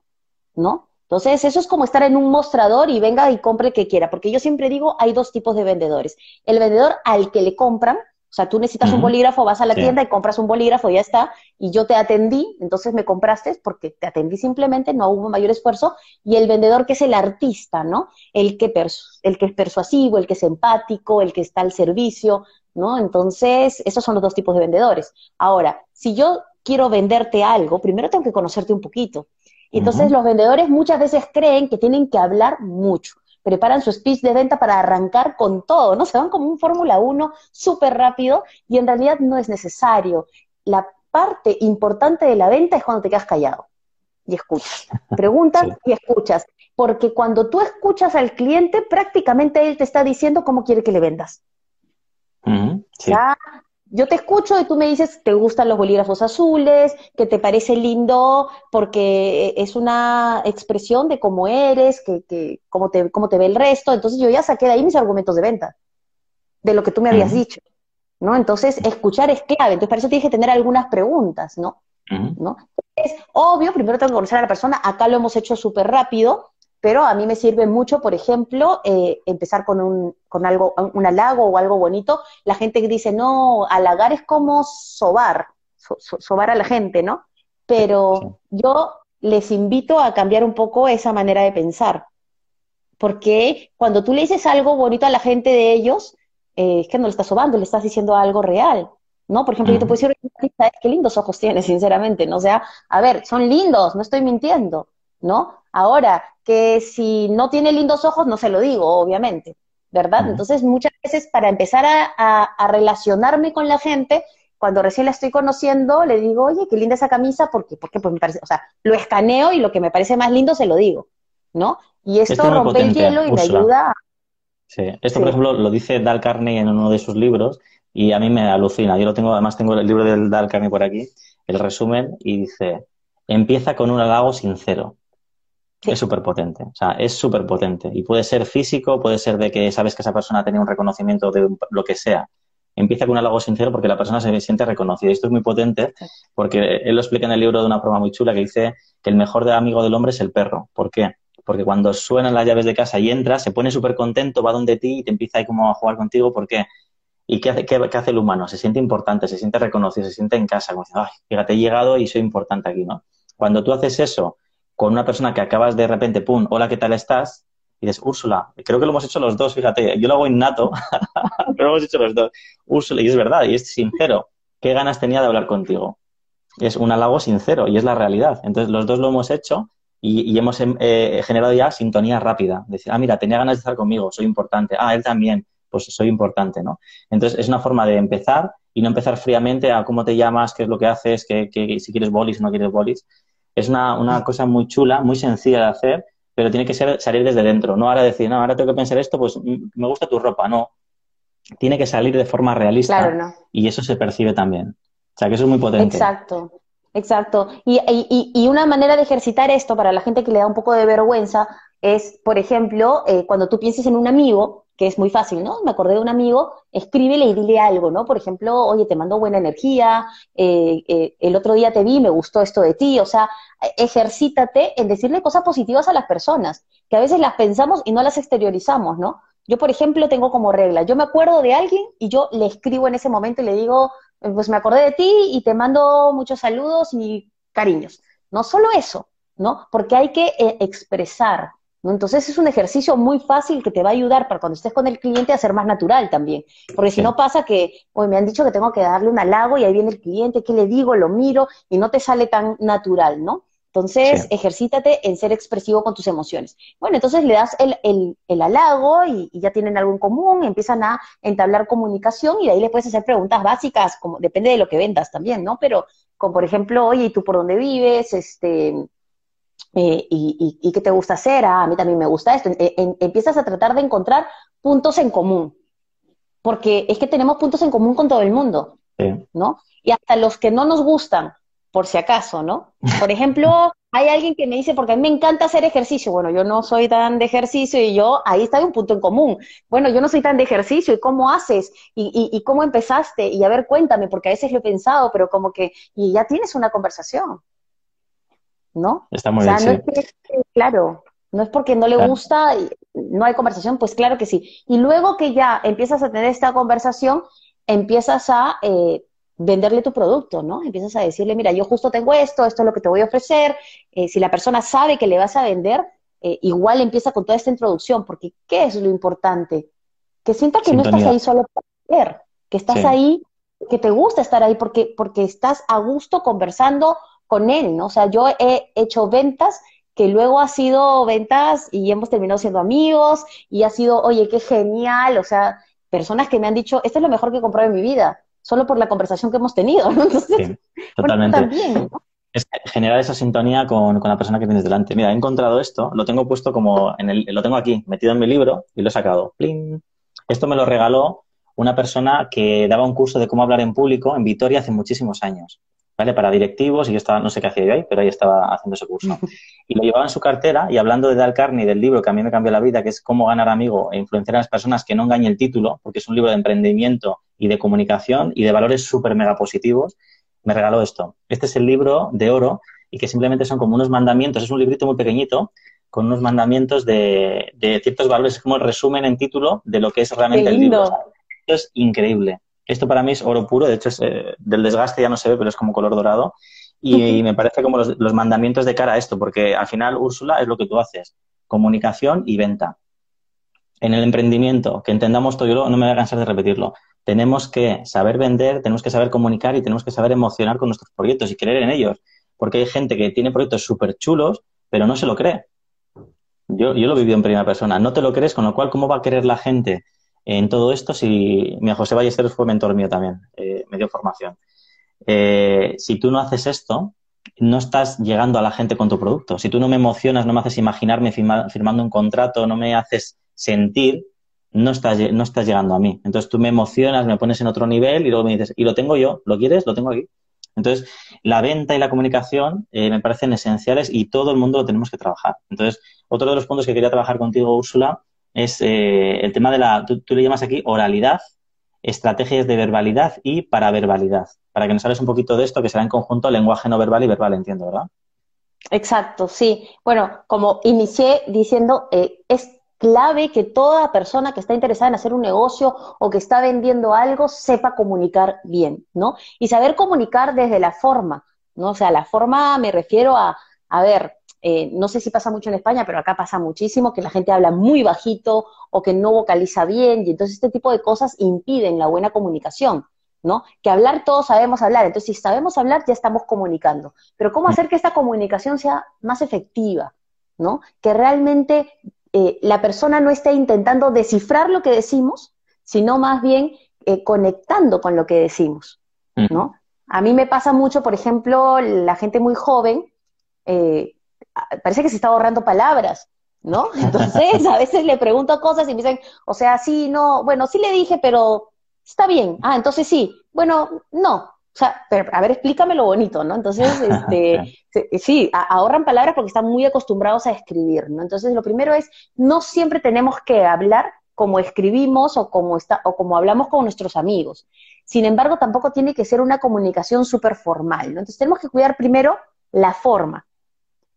¿No? Entonces, eso es como estar en un mostrador y venga y compre el que quiera, porque yo siempre digo, hay dos tipos de vendedores. El vendedor al que le compran, sea, tú necesitas un bolígrafo, vas a la tienda y compras un bolígrafo y ya está, y yo te atendí, entonces me compraste porque te atendí simplemente, no hubo mayor esfuerzo, y el vendedor que es el artista, ¿no? El que, el que es persuasivo, el que es empático, el que está al servicio, ¿no? Entonces, esos son los dos tipos de vendedores. Ahora, si yo quiero venderte algo, primero tengo que conocerte un poquito. Y entonces los vendedores muchas veces creen que tienen que hablar mucho preparan su speech de venta para arrancar con todo, ¿no? Se van como un Fórmula 1 súper rápido y en realidad no es necesario. La parte importante de la venta es cuando te quedas callado y escuchas. Preguntas y escuchas. Porque cuando tú escuchas al cliente, prácticamente él te está diciendo cómo quiere que le vendas. Yo te escucho y tú me dices, te gustan los bolígrafos azules, que te parece lindo porque es una expresión de cómo eres, que, que cómo, te, cómo te ve el resto. Entonces yo ya saqué de ahí mis argumentos de venta, de lo que tú me habías dicho, ¿no? Entonces escuchar es clave. Entonces para eso tienes que tener algunas preguntas, ¿no? ¿no? Es obvio, primero tengo que conocer a la persona. Acá lo hemos hecho súper rápido pero a mí me sirve mucho, por ejemplo, eh, empezar con, un, con algo, un halago o algo bonito. La gente dice, no, halagar es como sobar, sobar a la gente, ¿no? Pero yo les invito a cambiar un poco esa manera de pensar, porque cuando tú le dices algo bonito a la gente de ellos, eh, es que no le estás sobando, le estás diciendo algo real. ¿no? Por ejemplo, yo te puedo decir, qué lindos ojos tienes, sinceramente, ¿no? O sea, a ver, son lindos, no estoy mintiendo, ¿no? Ahora, que si no tiene lindos ojos, no se lo digo, obviamente, ¿verdad? Entonces, muchas veces para empezar a, relacionarme con la gente, cuando recién la estoy conociendo, le digo, oye, qué linda esa camisa, porque, porque pues me parece, o sea, lo escaneo y lo que me parece más lindo se lo digo, ¿no? Y esto, rompe el hielo y me ayuda. Sí, esto por ejemplo lo dice Dal Carney en uno de sus libros y a mí me alucina. Yo lo tengo, además tengo el libro del Dal Carney por aquí, el resumen, y dice, empieza con un halago sincero. Es súper potente, o sea, es súper potente. Y puede ser físico, puede ser de que sabes que esa persona tenido un reconocimiento de lo que sea. Empieza con un halago sincero porque la persona se siente reconocida. Y esto es muy potente porque él lo explica en el libro de una forma muy chula que dice que el mejor amigo del hombre es el perro. ¿Por qué? Porque cuando suenan las llaves de casa y entra, se pone súper contento, va donde ti y te empieza ahí como a jugar contigo. ¿Por qué? ¿Y qué hace, qué, hace el humano? Se siente importante, se siente reconocido, se siente en casa, como diciendo, ay, fíjate, he llegado y soy importante aquí, ¿no? Cuando tú haces eso con una persona que acabas de repente, pum, hola, ¿qué tal estás? Y dices, Úrsula, creo que lo hemos hecho los dos, fíjate, yo lo hago innato, pero lo hemos hecho los dos. Úrsula, y es verdad, y es sincero, ¿qué ganas tenía de hablar contigo? Es un halago sincero y es la realidad. Entonces, los dos lo hemos hecho y, hemos em, eh, generado ya sintonía rápida. Decir, ah, mira, tenía ganas de estar conmigo, soy importante. Ah, él también, pues soy importante, ¿no? Entonces, es una forma de empezar y no empezar fríamente a cómo te llamas, qué es lo que haces, que, si quieres bolis o no quieres bolis, es una, una cosa muy chula, muy sencilla de hacer, pero tiene que ser salir desde dentro. No ahora decir, no, ahora tengo que pensar esto, pues me gusta tu ropa. No. Tiene que salir de forma realista. Claro, no. Y eso se percibe también. O sea, que eso es muy potente. Exacto, exacto. Y, y, y una manera de ejercitar esto para la gente que le da un poco de vergüenza es, por ejemplo, eh, cuando tú pienses en un amigo, que es muy fácil, ¿no? Me acordé de un amigo, escríbele y dile algo, ¿no? Por ejemplo, oye, te mando buena energía, eh, eh, el otro día te vi, me gustó esto de ti, o sea, ejercítate en decirle cosas positivas a las personas, que a veces las pensamos y no las exteriorizamos, ¿no? Yo, por ejemplo, tengo como regla, yo me acuerdo de alguien y yo le escribo en ese momento y le digo, pues me acordé de ti y te mando muchos saludos y cariños. No solo eso, ¿no? Porque hay que expresar, entonces es un ejercicio muy fácil que te va a ayudar para cuando estés con el cliente a ser más natural también. Porque si no pasa que, hoy me han dicho que tengo que darle un halago y ahí viene el cliente, ¿qué le digo? Lo miro y no te sale tan natural, ¿no? Entonces, ejercítate en ser expresivo con tus emociones. Bueno, entonces le das el, el, halago y, ya tienen algo en común, empiezan a entablar comunicación y de ahí le puedes hacer preguntas básicas, como depende de lo que vendas también, ¿no? Pero, como por ejemplo, oye, ¿y tú por dónde vives? Este, eh, y, qué te gusta hacer, ah, a mí también me gusta esto. empiezas a tratar de encontrar puntos en común, porque es que tenemos puntos en común con todo el mundo, ¿no? Y hasta los que no nos gustan, por si acaso, ¿no? Por ejemplo, hay alguien que me dice, porque a mí me encanta hacer ejercicio, bueno, yo no soy tan de ejercicio y yo, ahí está un punto en común. Bueno, yo no soy tan de ejercicio, ¿y cómo haces? ¿Y, y cómo empezaste? Y a ver, cuéntame, porque a veces lo he pensado, pero como que, y ya tienes una conversación. ¿No? Está muy bien, no es que, claro, no es porque no le gusta, no hay conversación, pues claro que sí. Y luego que ya empiezas a tener esta conversación, empiezas a eh, venderle tu producto, ¿no? Empiezas a decirle, mira, yo justo tengo esto, esto es lo que te voy a ofrecer. Eh, si la persona sabe que le vas a vender, eh, igual empieza con toda esta introducción, porque ¿qué es lo importante? Que sienta que no estás ahí solo para vender, que estás ahí, que te gusta estar ahí porque, porque estás a gusto conversando, con él, ¿no? O sea, yo he hecho ventas que luego ha sido ventas y hemos terminado siendo amigos y ha sido, oye, qué genial, o sea, personas que me han dicho, esto es lo mejor que he comprado en mi vida, solo por la conversación que hemos tenido, ¿no? Entonces, totalmente. Es generar esa sintonía con, la persona que tienes delante. Mira, he encontrado esto, lo tengo puesto como, en el, lo tengo aquí, metido en mi libro y lo he sacado. ¡Pling! Esto me lo regaló una persona que daba un curso de cómo hablar en público en Vitoria hace muchísimos años. ¿Vale? Para directivos y yo estaba, no sé qué hacía yo ahí, pero ahí estaba haciendo ese curso. Y lo llevaba en su cartera y hablando de Dal Carney, del libro que a mí me cambió la vida, que es Cómo ganar amigo e influenciar a las personas, que no engañe el título, porque es un libro de emprendimiento y de comunicación y de valores súper mega positivos, me regaló esto. Este es el libro de oro y que simplemente son como unos mandamientos, es un librito muy pequeñito con unos mandamientos de, de ciertos valores, es como el resumen en título de lo que es realmente el libro. Esto es increíble. Esto para mí es oro puro, de hecho es, eh, del desgaste ya no se ve, pero es como color dorado. Y, me parece como los, mandamientos de cara a esto, porque al final, Úrsula, es lo que tú haces, comunicación y venta. En el emprendimiento, que entendamos todo, yo no me voy a cansar de repetirlo, tenemos que saber vender, tenemos que saber comunicar y tenemos que saber emocionar con nuestros proyectos y creer en ellos. Porque hay gente que tiene proyectos súper chulos, pero no se lo cree. Yo, yo lo he vivido en primera persona. No te lo crees, con lo cual, ¿cómo va a querer la gente en todo esto, si mira, José Ballesteros fue mentor mío también, eh, me dio formación. Eh, si tú no haces esto, no estás llegando a la gente con tu producto. Si tú no me emocionas, no me haces imaginarme firmando un contrato, no me haces sentir, no estás, llegando a mí. Entonces tú me emocionas, me pones en otro nivel y luego me dices, y lo tengo yo, ¿lo quieres? Lo tengo aquí. Entonces, la venta y la comunicación eh, me parecen esenciales y todo el mundo lo tenemos que trabajar. Entonces, otro de los puntos que quería trabajar contigo, Úrsula, es eh, el tema de la, tú, le llamas aquí oralidad, estrategias de verbalidad y paraverbalidad. Para que nos hables un poquito de esto, que será en conjunto lenguaje no verbal y verbal, entiendo, ¿verdad? Exacto, sí. Bueno, como inicié diciendo, eh, es clave que toda persona que está interesada en hacer un negocio o que está vendiendo algo sepa comunicar bien, ¿no? Y saber comunicar desde la forma, ¿no? O sea, la forma me refiero a, a ver, eh, no sé si pasa mucho en España, pero acá pasa muchísimo, que la gente habla muy bajito o que no vocaliza bien, y entonces este tipo de cosas impiden la buena comunicación, ¿no? Que hablar todos sabemos hablar, entonces si sabemos hablar ya estamos comunicando, pero ¿cómo hacer que esta comunicación sea más efectiva, ¿no? Que realmente eh, la persona no esté intentando descifrar lo que decimos, sino más bien eh, conectando con lo que decimos, ¿no? A mí me pasa mucho, por ejemplo, la gente muy joven, parece que se está ahorrando palabras, ¿no? Entonces, a veces le pregunto cosas y me dicen, o sea, sí, no, bueno, sí le dije, pero está bien. Ah, entonces sí. Bueno, no. O sea, pero, a ver, explícame lo bonito, ¿no? Entonces, este, sí, ahorran palabras porque están muy acostumbrados a escribir, ¿no? Entonces, lo primero es, no siempre tenemos que hablar como escribimos o como, está, o como hablamos con nuestros amigos. Sin embargo, tampoco tiene que ser una comunicación súper formal, ¿no? Entonces, tenemos que cuidar primero la forma,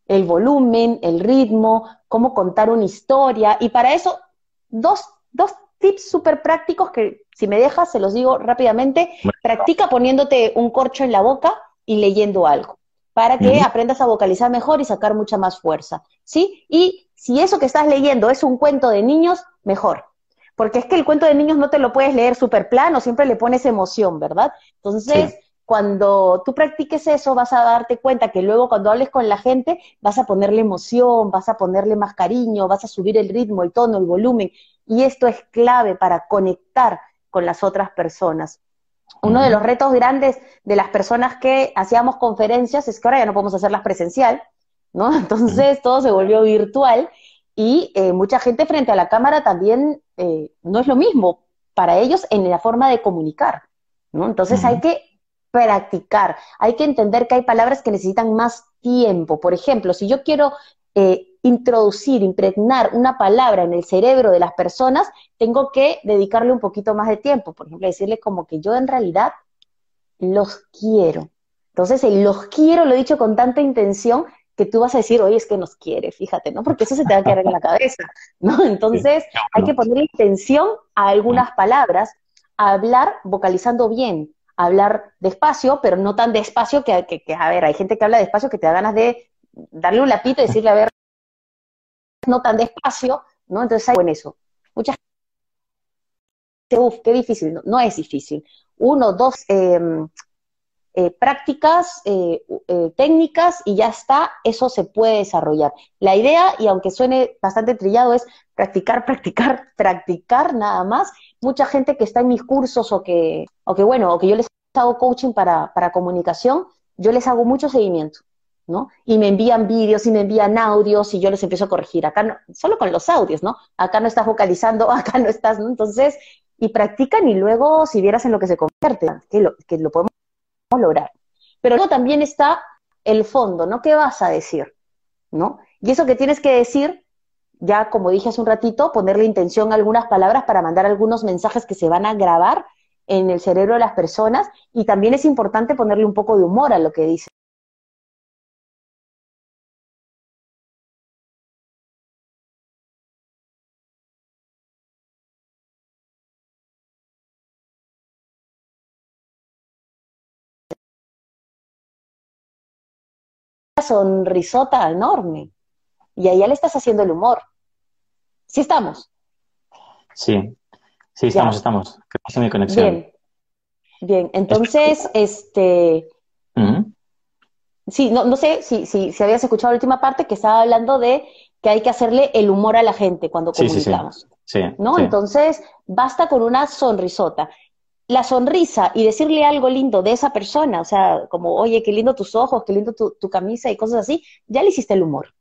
el volumen, el ritmo, cómo contar una historia, y para eso, dos, dos tips súper prácticos que si me dejas se los digo rápidamente. Practica poniéndote un corcho en la boca y leyendo algo para que aprendas a vocalizar mejor y sacar mucha más fuerza, ¿sí? Y si eso que estás leyendo es un cuento de niños, mejor. Porque es que el cuento de niños no te lo puedes leer súper plano, siempre le pones emoción, ¿verdad? Entonces, cuando tú practiques eso, vas a darte cuenta que luego cuando hables con la gente, vas a ponerle emoción, vas a ponerle más cariño, vas a subir el ritmo, el tono, el volumen. Y esto es clave para conectar con las otras personas. Uno de los retos grandes de las personas que hacíamos conferencias es que ahora ya no podemos hacerlas presencial, ¿no? Entonces todo se volvió virtual y eh, mucha gente frente a la cámara también eh, no es lo mismo para ellos en la forma de comunicar, ¿no? Entonces hay que practicar. Hay que entender que hay palabras que necesitan más tiempo. Por ejemplo, si yo quiero eh, introducir, impregnar una palabra en el cerebro de las personas, tengo que dedicarle un poquito más de tiempo. Por ejemplo, decirle como que yo en realidad los quiero. Entonces, el los quiero lo he dicho con tanta intención que tú vas a decir, oye, es que nos quiere, fíjate, ¿no? Porque eso se te va a quedar en la cabeza, ¿no? Entonces, hay que poner intención a algunas palabras, a hablar vocalizando bien, hablar despacio, pero no tan despacio que, que, a ver, hay gente que habla despacio que te da ganas de darle un lapito y decirle, a ver, no tan despacio, ¿no? Entonces hay en eso. Muchas Uf, qué difícil. No, es difícil. Uno, dos em, eh, prácticas, eh, eh, técnicas y ya está, eso se puede desarrollar. La idea, y aunque suene bastante trillado, es practicar, practicar, practicar nada más mucha gente que está en mis cursos o que, o que bueno, o que yo les hago coaching para, para comunicación, yo les hago mucho seguimiento, ¿no? Y me envían vídeos y me envían audios y yo les empiezo a corregir. Acá no, solo con los audios, ¿no? Acá no estás vocalizando, acá no estás, ¿no? Entonces, y practican y luego si vieras en lo que se convierte, que lo, que lo podemos lograr. Pero luego también está el fondo, ¿no? ¿Qué vas a decir? ¿No? Y eso que tienes que decir ya como dije hace un ratito, ponerle intención a algunas palabras para mandar algunos mensajes que se van a grabar en el cerebro de las personas y también es importante ponerle un poco de humor a lo que dice. Sonrisota enorme. Y allá le estás haciendo el humor. ¿Sí estamos? Sí, sí, estamos, estamos. Que mi conexión. Bien, bien. Entonces, este... Sí, no, no sé si, si, si, habías escuchado la última parte que estaba hablando de que hay que hacerle el humor a la gente cuando comunicamos. Sí, ¿No? Entonces, basta con una sonrisota. La sonrisa y decirle algo lindo de esa persona, o sea, como, oye, qué lindo tus ojos, qué lindo tu, tu camisa y cosas así, ya le hiciste el humor.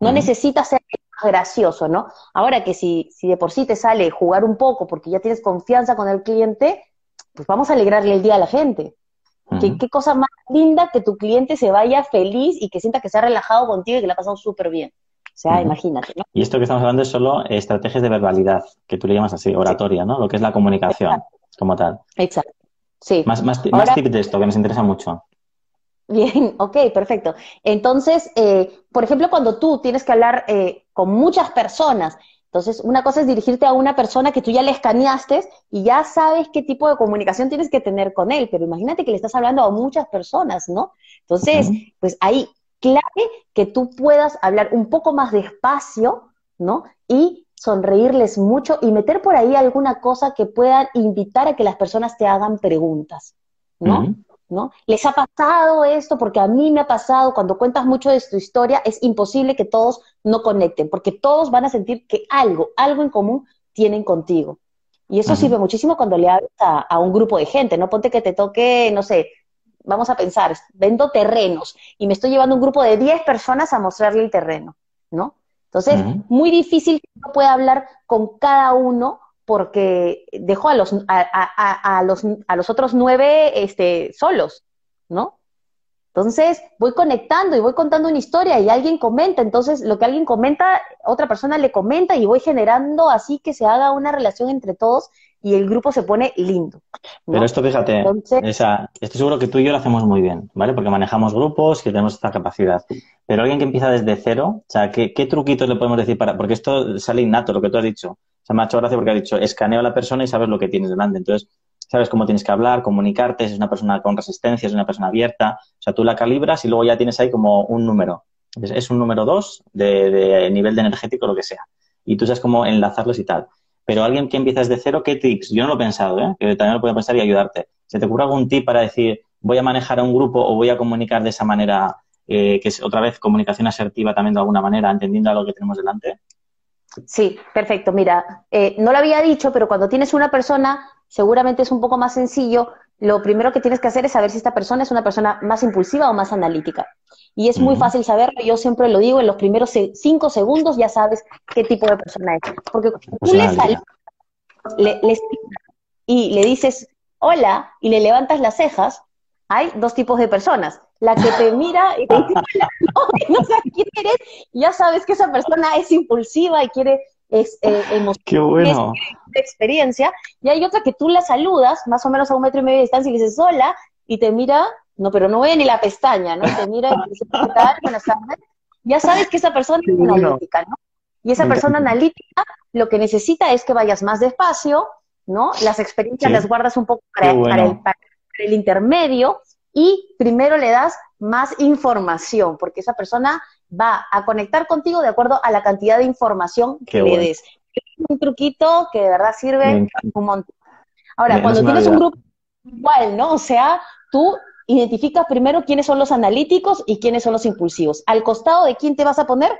No necesitas ser gracioso, ¿no? Ahora que si, si de por sí te sale jugar un poco porque ya tienes confianza con el cliente, pues vamos a alegrarle el día a la gente. ¿Qué, cosa más linda que tu cliente se vaya feliz y que sienta que se ha relajado contigo y que le ha pasado súper bien. O sea, imagínate, ¿no? Y esto que estamos hablando es solo estrategias de verbalidad, que tú le llamas así, oratoria, ¿no? Lo que es la comunicación como tal. Exacto. Sí. Más, más, más tips de esto, que nos interesa mucho. Bien, ok, perfecto. Entonces, eh, por ejemplo, cuando tú tienes que hablar eh, con muchas personas, entonces una cosa es dirigirte a una persona que tú ya le escaneaste y ya sabes qué tipo de comunicación tienes que tener con él, pero imagínate que le estás hablando a muchas personas, ¿no? Entonces, pues ahí clave que tú puedas hablar un poco más despacio, ¿no? Y sonreírles mucho y meter por ahí alguna cosa que pueda invitar a que las personas te hagan preguntas, ¿no? ¿no? Les ha pasado esto porque a mí me ha pasado, cuando cuentas mucho de tu historia, es imposible que todos no conecten, porque todos van a sentir que algo, algo en común tienen contigo. Y eso sirve muchísimo cuando le hablas a, un grupo de gente, ¿no? Ponte que te toque, no sé, vamos a pensar, vendo terrenos y me estoy llevando un grupo de 10 personas a mostrarle el terreno, ¿no? Entonces, muy difícil que uno pueda hablar con cada uno porque dejo a los, a, los, a los otros nueve este, solos, ¿no? Entonces, voy conectando y voy contando una historia y alguien comenta, entonces lo que alguien comenta, otra persona le comenta y voy generando así que se haga una relación entre todos y el grupo se pone lindo. Pero esto, fíjate, estoy seguro que tú y yo lo hacemos muy bien, ¿vale? Porque manejamos grupos y tenemos esta capacidad. Pero alguien que empieza desde cero, o sea, ¿qué, qué truquitos le podemos decir para...? Porque esto sale innato, lo que tú has dicho. O sea, me ha hecho gracia porque ha dicho, escaneo a la persona y sabes lo que tienes delante. Entonces, sabes cómo tienes que hablar, comunicarte, si es una persona con resistencia, si es una persona abierta. O sea, tú la calibras y luego ya tienes ahí como un número. Es, un número dos de, nivel de energético, lo que sea. Y tú sabes cómo enlazarlos y tal. Pero alguien que empieza desde cero, ¿qué tips? Yo no lo he pensado, ¿eh? que también lo puedo pensar y ayudarte. ¿Se te ocurre algún tip para decir, voy a manejar a un grupo o voy a comunicar de esa manera, eh, que es otra vez comunicación asertiva también de alguna manera, entendiendo a lo que tenemos delante? Sí, perfecto. Mira, eh, no lo había dicho, pero cuando tienes una persona seguramente es un poco más sencillo. Lo primero que tienes que hacer es saber si esta persona es una persona más impulsiva o más analítica. Y es muy fácil saberlo, yo siempre lo digo, en los primeros cinco segundos ya sabes qué tipo de persona es. Porque tú le sales le, y le dices hola y le levantas las cejas, hay dos tipos de personas. La que te mira y te dice hola, no, no sabes quién eres, ya sabes que esa persona es impulsiva y quiere es eh, emoción, de experiencia, y hay otra que tú la saludas, más o menos a un metro y medio de distancia, y le dices hola, y te mira, no, pero no ve ni la pestaña, ¿no? Te mira y dice, ¿qué tal? Buenas tardes. Ya sabes que esa persona es analítica, ¿no? Y esa persona analítica lo que necesita es que vayas más despacio, ¿no? Las experiencias las guardas un poco para, el, para el intermedio y primero le das más información, porque esa persona va a conectar contigo de acuerdo a la cantidad de información que le des. Es un truquito que de verdad sirve un montón. Ahora, cuando tienes un grupo igual, ¿no? O sea, tú identificas primero quiénes son los analíticos y quiénes son los impulsivos. Al costado de quién te vas a poner,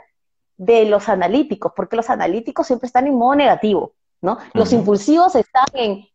de los analíticos, porque los analíticos siempre están en modo negativo, ¿no? Los impulsivos están en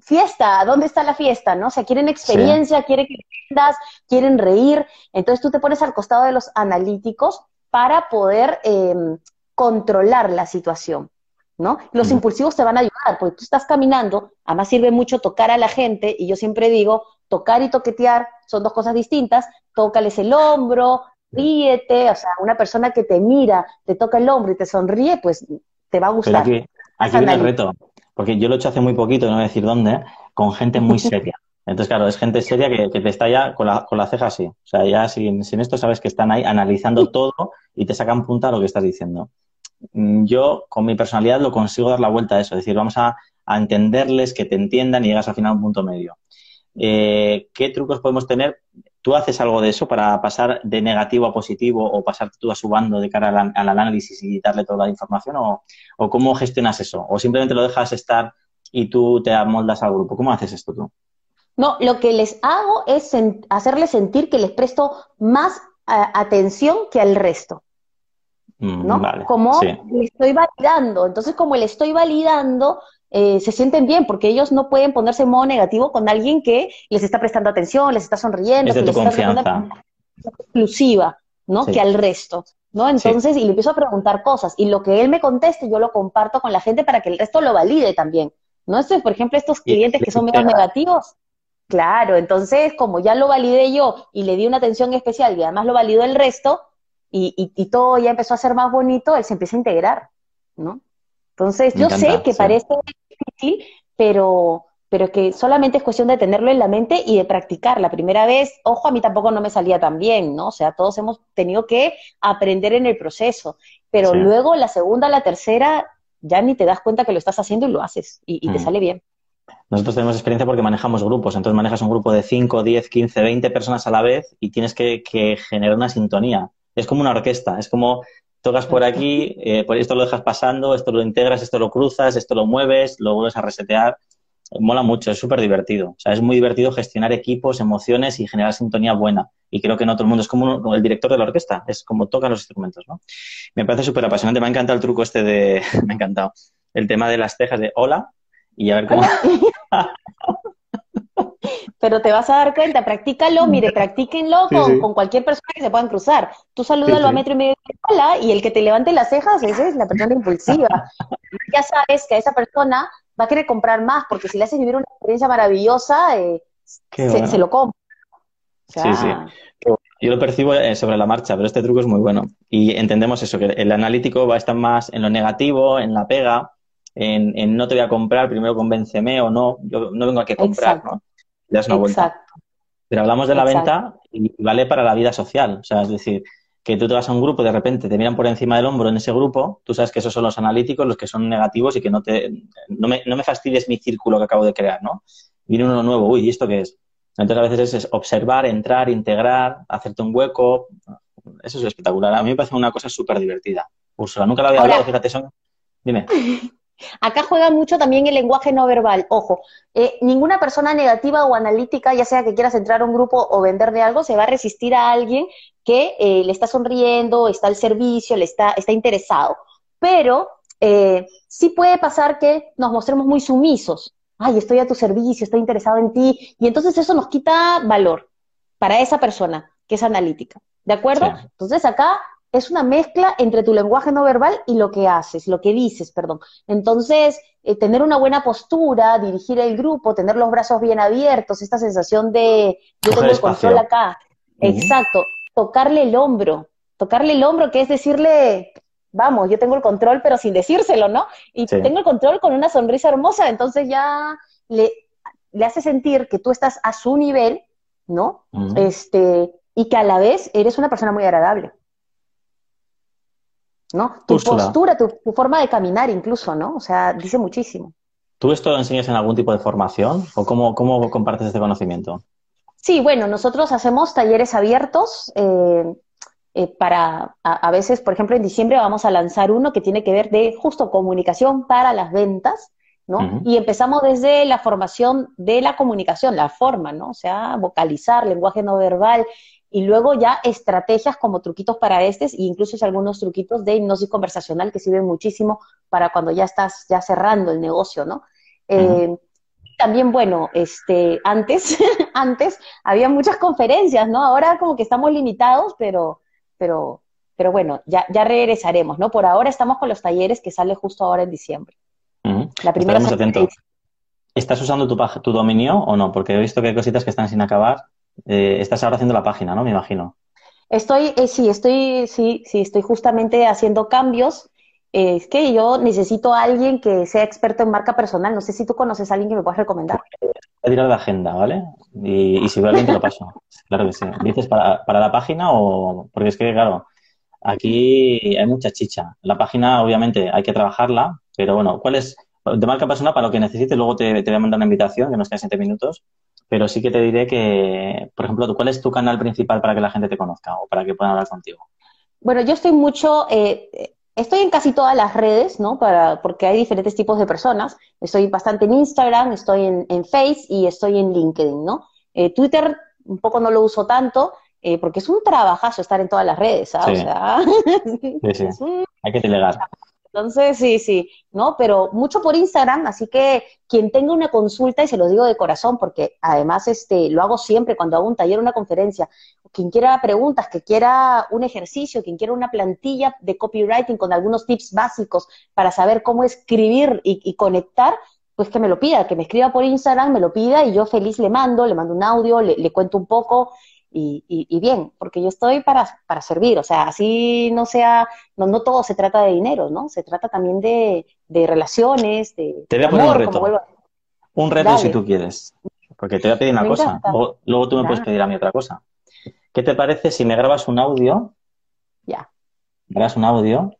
fiesta, ¿dónde está la fiesta? ¿No? O sea, quieren experiencia, quieren que vendas, quieren reír. Entonces tú te pones al costado de los analíticos para poder em, controlar la situación. ¿no? Los impulsivos te van a ayudar, porque tú estás caminando, además sirve mucho tocar a la gente, y yo siempre digo, tocar y toquetear son dos cosas distintas, tócales el hombro, ríete, o sea, una persona que te mira, te toca el hombro y te sonríe, pues te va a gustar. aquí, aquí viene el reto, porque yo lo he hecho hace muy poquito, no voy a decir dónde, con gente muy seria. Entonces, claro, es gente seria que, te está ya con la, con la ceja así. O sea, ya sin, sin, esto sabes que están ahí analizando todo y te sacan punta a lo que estás diciendo. Mm, yo, con mi personalidad, lo consigo dar la vuelta a eso. Es decir, vamos a, a entenderles, que te entiendan y llegas al final a un punto medio. Eh, ¿Qué trucos podemos tener? ¿Tú haces algo de eso para pasar de negativo a positivo o pasar tú a su bando de cara al, análisis y darle toda la información? O, cómo gestionas eso? ¿O simplemente lo dejas estar y tú te amoldas al grupo? ¿Cómo haces esto tú? No, lo que les hago es hacerles sentir que les presto más atención que al resto. Mm, ¿no? como le estoy validando. Entonces, como le estoy validando, eh, se sienten bien, porque ellos no pueden ponerse en modo negativo con alguien que les está prestando atención, les está sonriendo, es de les confianza. exclusiva, ¿no? Que al resto, ¿no? Entonces, y le empiezo a preguntar cosas, y lo que él me conteste, yo lo comparto con la gente para que el resto lo valide también, ¿no? Esto es, por ejemplo, estos clientes que son menos negativos, claro, entonces, como ya lo validé yo y le di una atención especial y además lo validó el resto, y, y, y todo ya empezó a ser más bonito, él se empieza a integrar, ¿no? Entonces, yo sé que parece difícil, pero, pero que solamente es cuestión de tenerlo en la mente y de practicar. La primera vez, ojo, a mí tampoco no me salía tan bien, ¿no? O sea, todos hemos tenido que aprender en el proceso, pero luego la segunda, la tercera, ya ni te das cuenta que lo estás haciendo y lo haces y, te mm. sale bien. Nosotros tenemos experiencia porque manejamos grupos, entonces manejas un grupo de 5, 10, 15, 20 personas a la vez y tienes que, que generar una sintonía. Es como una orquesta, es como tocas por aquí, eh, por esto lo dejas pasando, esto lo integras, esto lo cruzas, esto lo mueves, lo vuelves a resetear. Mola mucho, es súper divertido. O sea, es muy divertido gestionar equipos, emociones y generar sintonía buena. Y creo que no todo el mundo es como el director de la orquesta, es como toca los instrumentos, ¿no? Me parece súper apasionante. Me ha encantado el truco este de. me ha encantado. El tema de las cejas de hola y a ver cómo. pero te vas a dar cuenta, practícalo, mire, practíquenlo con, cualquier persona que se puedan cruzar. Tú salúdalo a metro y medio de hola y el que te levante las cejas, esa es la persona impulsiva. ya sabes que a esa persona va a querer comprar más, porque si le haces vivir una experiencia maravillosa, eh, se, lo compra. sí, sí. Yo lo percibo eh, sobre la marcha, pero este truco es muy bueno. Y entendemos eso, que el analítico va a estar más en lo negativo, en la pega, en, no te voy a comprar, primero convénceme o no, yo no vengo a comprar, ¿no? Das una vuelta. Pero hablamos de la venta y vale para la vida social, o sea, es decir, que tú te vas a un grupo, de repente te miran por encima del hombro en ese grupo, tú sabes que esos son los analíticos, los que son negativos y que no te, no me, no me fastidies mi círculo que acabo de crear, ¿no? Viene uno nuevo, uy, ¿y esto qué es? Entonces a veces es observar, entrar, integrar, hacerte un hueco, eso es espectacular. A mí me parece una cosa súper divertida. Úrsula, nunca la había hablado, fíjate, son... Dime. Acá juega mucho también el lenguaje no verbal. Ojo, eh, ninguna persona negativa o analítica, ya sea que quieras entrar a un grupo o vender de algo, se va a resistir a alguien que eh, le está sonriendo, está al servicio, le está, está interesado. Pero eh, sí puede pasar que nos mostremos muy sumisos. Ay, estoy a tu servicio, estoy interesado en ti. Y entonces eso nos quita valor para esa persona que es analítica. ¿De acuerdo? Entonces acá es una mezcla entre tu lenguaje no verbal y lo que haces, lo que dices, perdón. Entonces, eh, tener una buena postura, dirigir el grupo, tener los brazos bien abiertos, esta sensación de yo tengo el control acá. Exacto, tocarle el hombro, tocarle el hombro, que es decirle, vamos, yo tengo el control, pero sin decírselo, ¿no? Y tengo el control con una sonrisa hermosa, entonces ya le, le hace sentir que tú estás a su nivel, ¿no? Este, y que a la vez eres una persona muy agradable. ¿No? Tu postura, tu, forma de caminar incluso, ¿no? O sea, dice muchísimo. ¿Tú esto lo enseñas en algún tipo de formación o cómo, cómo compartes este conocimiento? Sí, bueno, nosotros hacemos talleres abiertos eh, eh, para, a, veces, por ejemplo, en diciembre vamos a lanzar uno que tiene que ver de justo comunicación para las ventas, ¿no? Y empezamos desde la formación de la comunicación, la forma, ¿no? O sea, vocalizar, lenguaje no verbal, y luego ya estrategias como truquitos para estes e incluso algunos truquitos de hipnosis conversacional que sirven muchísimo para cuando ya estás ya cerrando el negocio, ¿no? Eh, también, bueno, este, antes, antes había muchas conferencias, ¿no? Ahora como que estamos limitados, pero, pero, pero bueno, ya, ya regresaremos, ¿no? Por ahora estamos con los talleres que sale justo ahora en diciembre. La primera ¿Estás usando tu, tu dominio o no? Porque he visto que hay cositas que están sin acabar eh, estás ahora haciendo la página, ¿no? Me imagino. Estoy, eh, sí, estoy, sí, sí, estoy justamente haciendo cambios. Eh, es que yo necesito a alguien que sea experto en marca personal. No sé si tú conoces a alguien que me puedas recomendar. Voy a tirar de agenda, ¿vale? Y, si veo a alguien te lo paso. Claro que sí. ¿Dices para, para la página o...? Porque es que, claro, aquí hay mucha chicha. La página, obviamente, hay que trabajarla, pero bueno, ¿cuál es...? De marca personal, para lo que necesites, luego te, te voy a mandar una invitación, que nos quedan siete minutos, pero sí que te diré que, por ejemplo, ¿cuál es tu canal principal para que la gente te conozca o para que puedan hablar contigo? Bueno, yo estoy mucho, eh, estoy en casi todas las redes, ¿no? Para, porque hay diferentes tipos de personas. Estoy bastante en Instagram, estoy en, en Face y estoy en LinkedIn, ¿no? Eh, Twitter un poco no lo uso tanto, eh, porque es un trabajazo estar en todas las redes, ¿sabes? Sí. O sea, sí, sí. Hay que delegar. Entonces, sí, sí, ¿no? Pero mucho por Instagram, así que quien tenga una consulta, y se lo digo de corazón, porque además este, lo hago siempre cuando hago un taller, una conferencia, quien quiera preguntas, que quiera un ejercicio, quien quiera una plantilla de copywriting con algunos tips básicos para saber cómo escribir y, conectar, pues que me lo pida, que me escriba por Instagram, me lo pida y yo feliz le mando, le mando un audio, le cuento un poco y, bien, porque yo estoy para, para servir, o sea, así no sea, no, no todo se trata de dinero, ¿no? Se trata también de, de relaciones, de, te voy a poner un reto. Un reto si tú quieres, porque te voy a pedir una cosa, o, luego tú me puedes pedir a mí otra cosa. ¿Qué te parece si me grabas un audio? Ya. Grabas un audio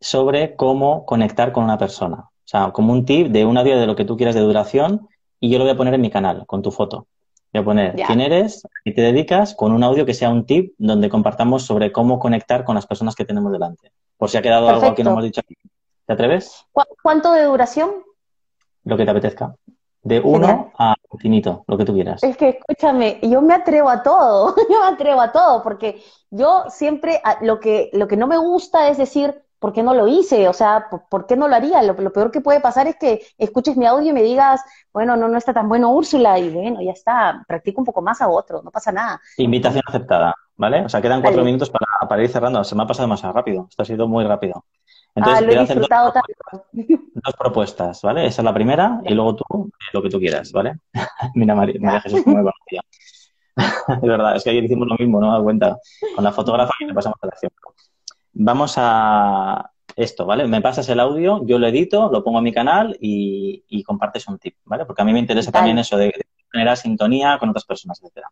sobre cómo conectar con una persona. O sea, como un tip de un audio de lo que tú quieras de duración y yo lo voy a poner en mi canal con tu foto. Voy a poner quién eres y te dedicas con un audio que sea un tip donde compartamos sobre cómo conectar con las personas que tenemos delante. Por si ha quedado algo que no hemos dicho aquí. ¿Te atreves? ¿Cuánto de duración? Lo que te apetezca. De uno a infinito, lo que tú quieras. Es que escúchame, yo me atrevo a todo, yo me atrevo a todo, porque yo siempre lo que, lo que no me gusta es decir, ¿por qué no lo hice? O sea, ¿por, qué no lo haría? Lo, peor que puede pasar es que escuches mi audio y me digas, bueno, no, no está tan bueno Úrsula, y bueno, ya está, practico un poco más a otro, no pasa nada. Invitación aceptada, ¿vale? O sea, quedan cuatro minutos para, para, ir cerrando, se me ha pasado demasiado rápido, esto ha sido muy rápido. Entonces, ah, lo he disfrutado tanto. Dos propuestas, ¿vale? Esa es la primera y luego tú eh, lo que tú quieras, ¿vale? Mira, María, María Jesús, como me conocía. es verdad, es que ayer hicimos lo mismo, no me cuenta. Con la fotógrafa y le pasamos a la acción. Vamos a esto, ¿vale? Me pasas el audio, yo lo edito, lo pongo en mi canal y, compartes un tip, ¿vale? Porque a mí me interesa también eso de, generar sintonía con otras personas, etcétera.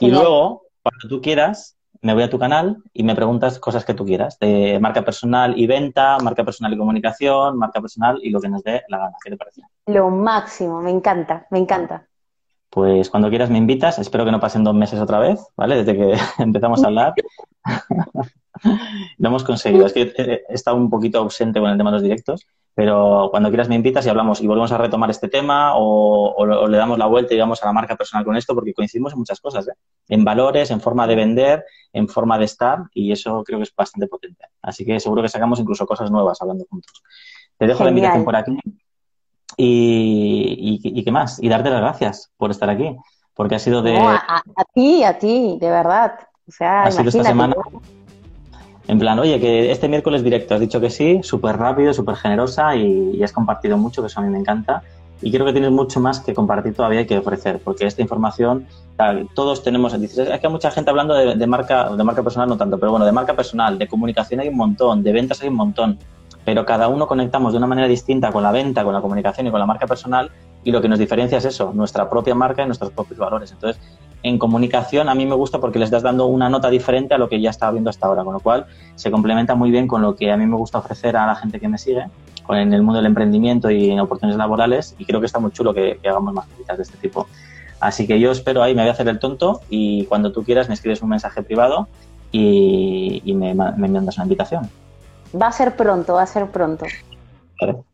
Y luego, cuando tú quieras, me voy a tu canal y me preguntas cosas que tú quieras, de marca personal y venta, marca personal y comunicación, marca personal y lo que nos dé la gana. ¿Qué te parece? Lo máximo, me encanta, me encanta. Pues cuando quieras me invitas, espero que no pasen dos meses otra vez, ¿vale? Desde que empezamos a hablar. lo hemos conseguido. Es que he estado un poquito ausente con el tema de los directos, pero cuando quieras me invitas y hablamos y volvemos a retomar este tema o, le damos la vuelta y vamos a la marca personal con esto, porque coincidimos en muchas cosas, ¿eh? en valores, en forma de vender, en forma de estar y eso creo que es bastante potente. Así que seguro que sacamos incluso cosas nuevas hablando juntos. Te dejo la invitación por aquí y, qué más, y darte las gracias por estar aquí, porque ha sido de... a, ti, a ti, de verdad. O sea, ha sido esta semana... En plan, oye, que este miércoles directo has dicho que sí, súper rápido, súper generosa y, has compartido mucho, que eso a mí me encanta. Y creo que tienes mucho más que compartir todavía y que ofrecer, porque esta información, todos tenemos, es que hay mucha gente hablando de, de, marca, de marca personal no tanto, pero bueno, de marca personal, de comunicación hay un montón, de ventas hay un montón pero cada uno conectamos de una manera distinta con la venta, con la comunicación y con la marca personal y lo que nos diferencia es eso, nuestra propia marca y nuestros propios valores. Entonces, en comunicación a mí me gusta porque le estás dando una nota diferente a lo que ya estaba viendo hasta ahora, con lo cual se complementa muy bien con lo que a mí me gusta ofrecer a la gente que me sigue en el mundo del emprendimiento y en oportunidades laborales y creo que está muy chulo que, hagamos más cositas de este tipo. Así que yo espero ahí, me voy a hacer el tonto y cuando tú quieras me escribes un mensaje privado y, me, me mandas una invitación. Va a ser pronto, va a ser pronto.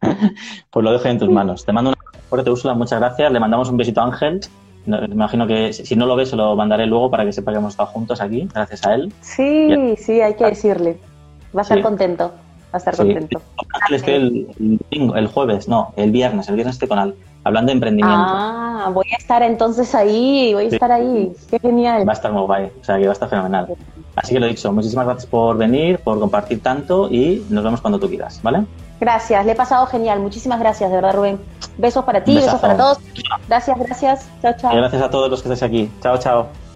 Pues lo dejo en tus manos. Te mando un fuerte, Úrsula, muchas gracias. Le mandamos un besito a Ángel. Me imagino que si no lo ves, se lo mandaré luego para que sepa que hemos estado juntos aquí, gracias a él. Sí, sí, hay que decirle. Va a estar contento. Va a estar contento. Ángel estoy el, el, jueves, no, el viernes. El viernes estoy con él, hablando de emprendimiento. Ah, voy a estar entonces ahí, voy a estar ahí. Qué genial. Va a estar muy guay, o sea que va a estar fenomenal. Así que lo he dicho, muchísimas gracias por venir, por compartir tanto y nos vemos cuando tú quieras, ¿vale? Gracias, le he pasado genial. Muchísimas gracias, de verdad, Rubén. Besos para ti, besos para todos. Gracias, gracias. Chao, chao. gracias a todos los que estáis aquí. Chao, chao.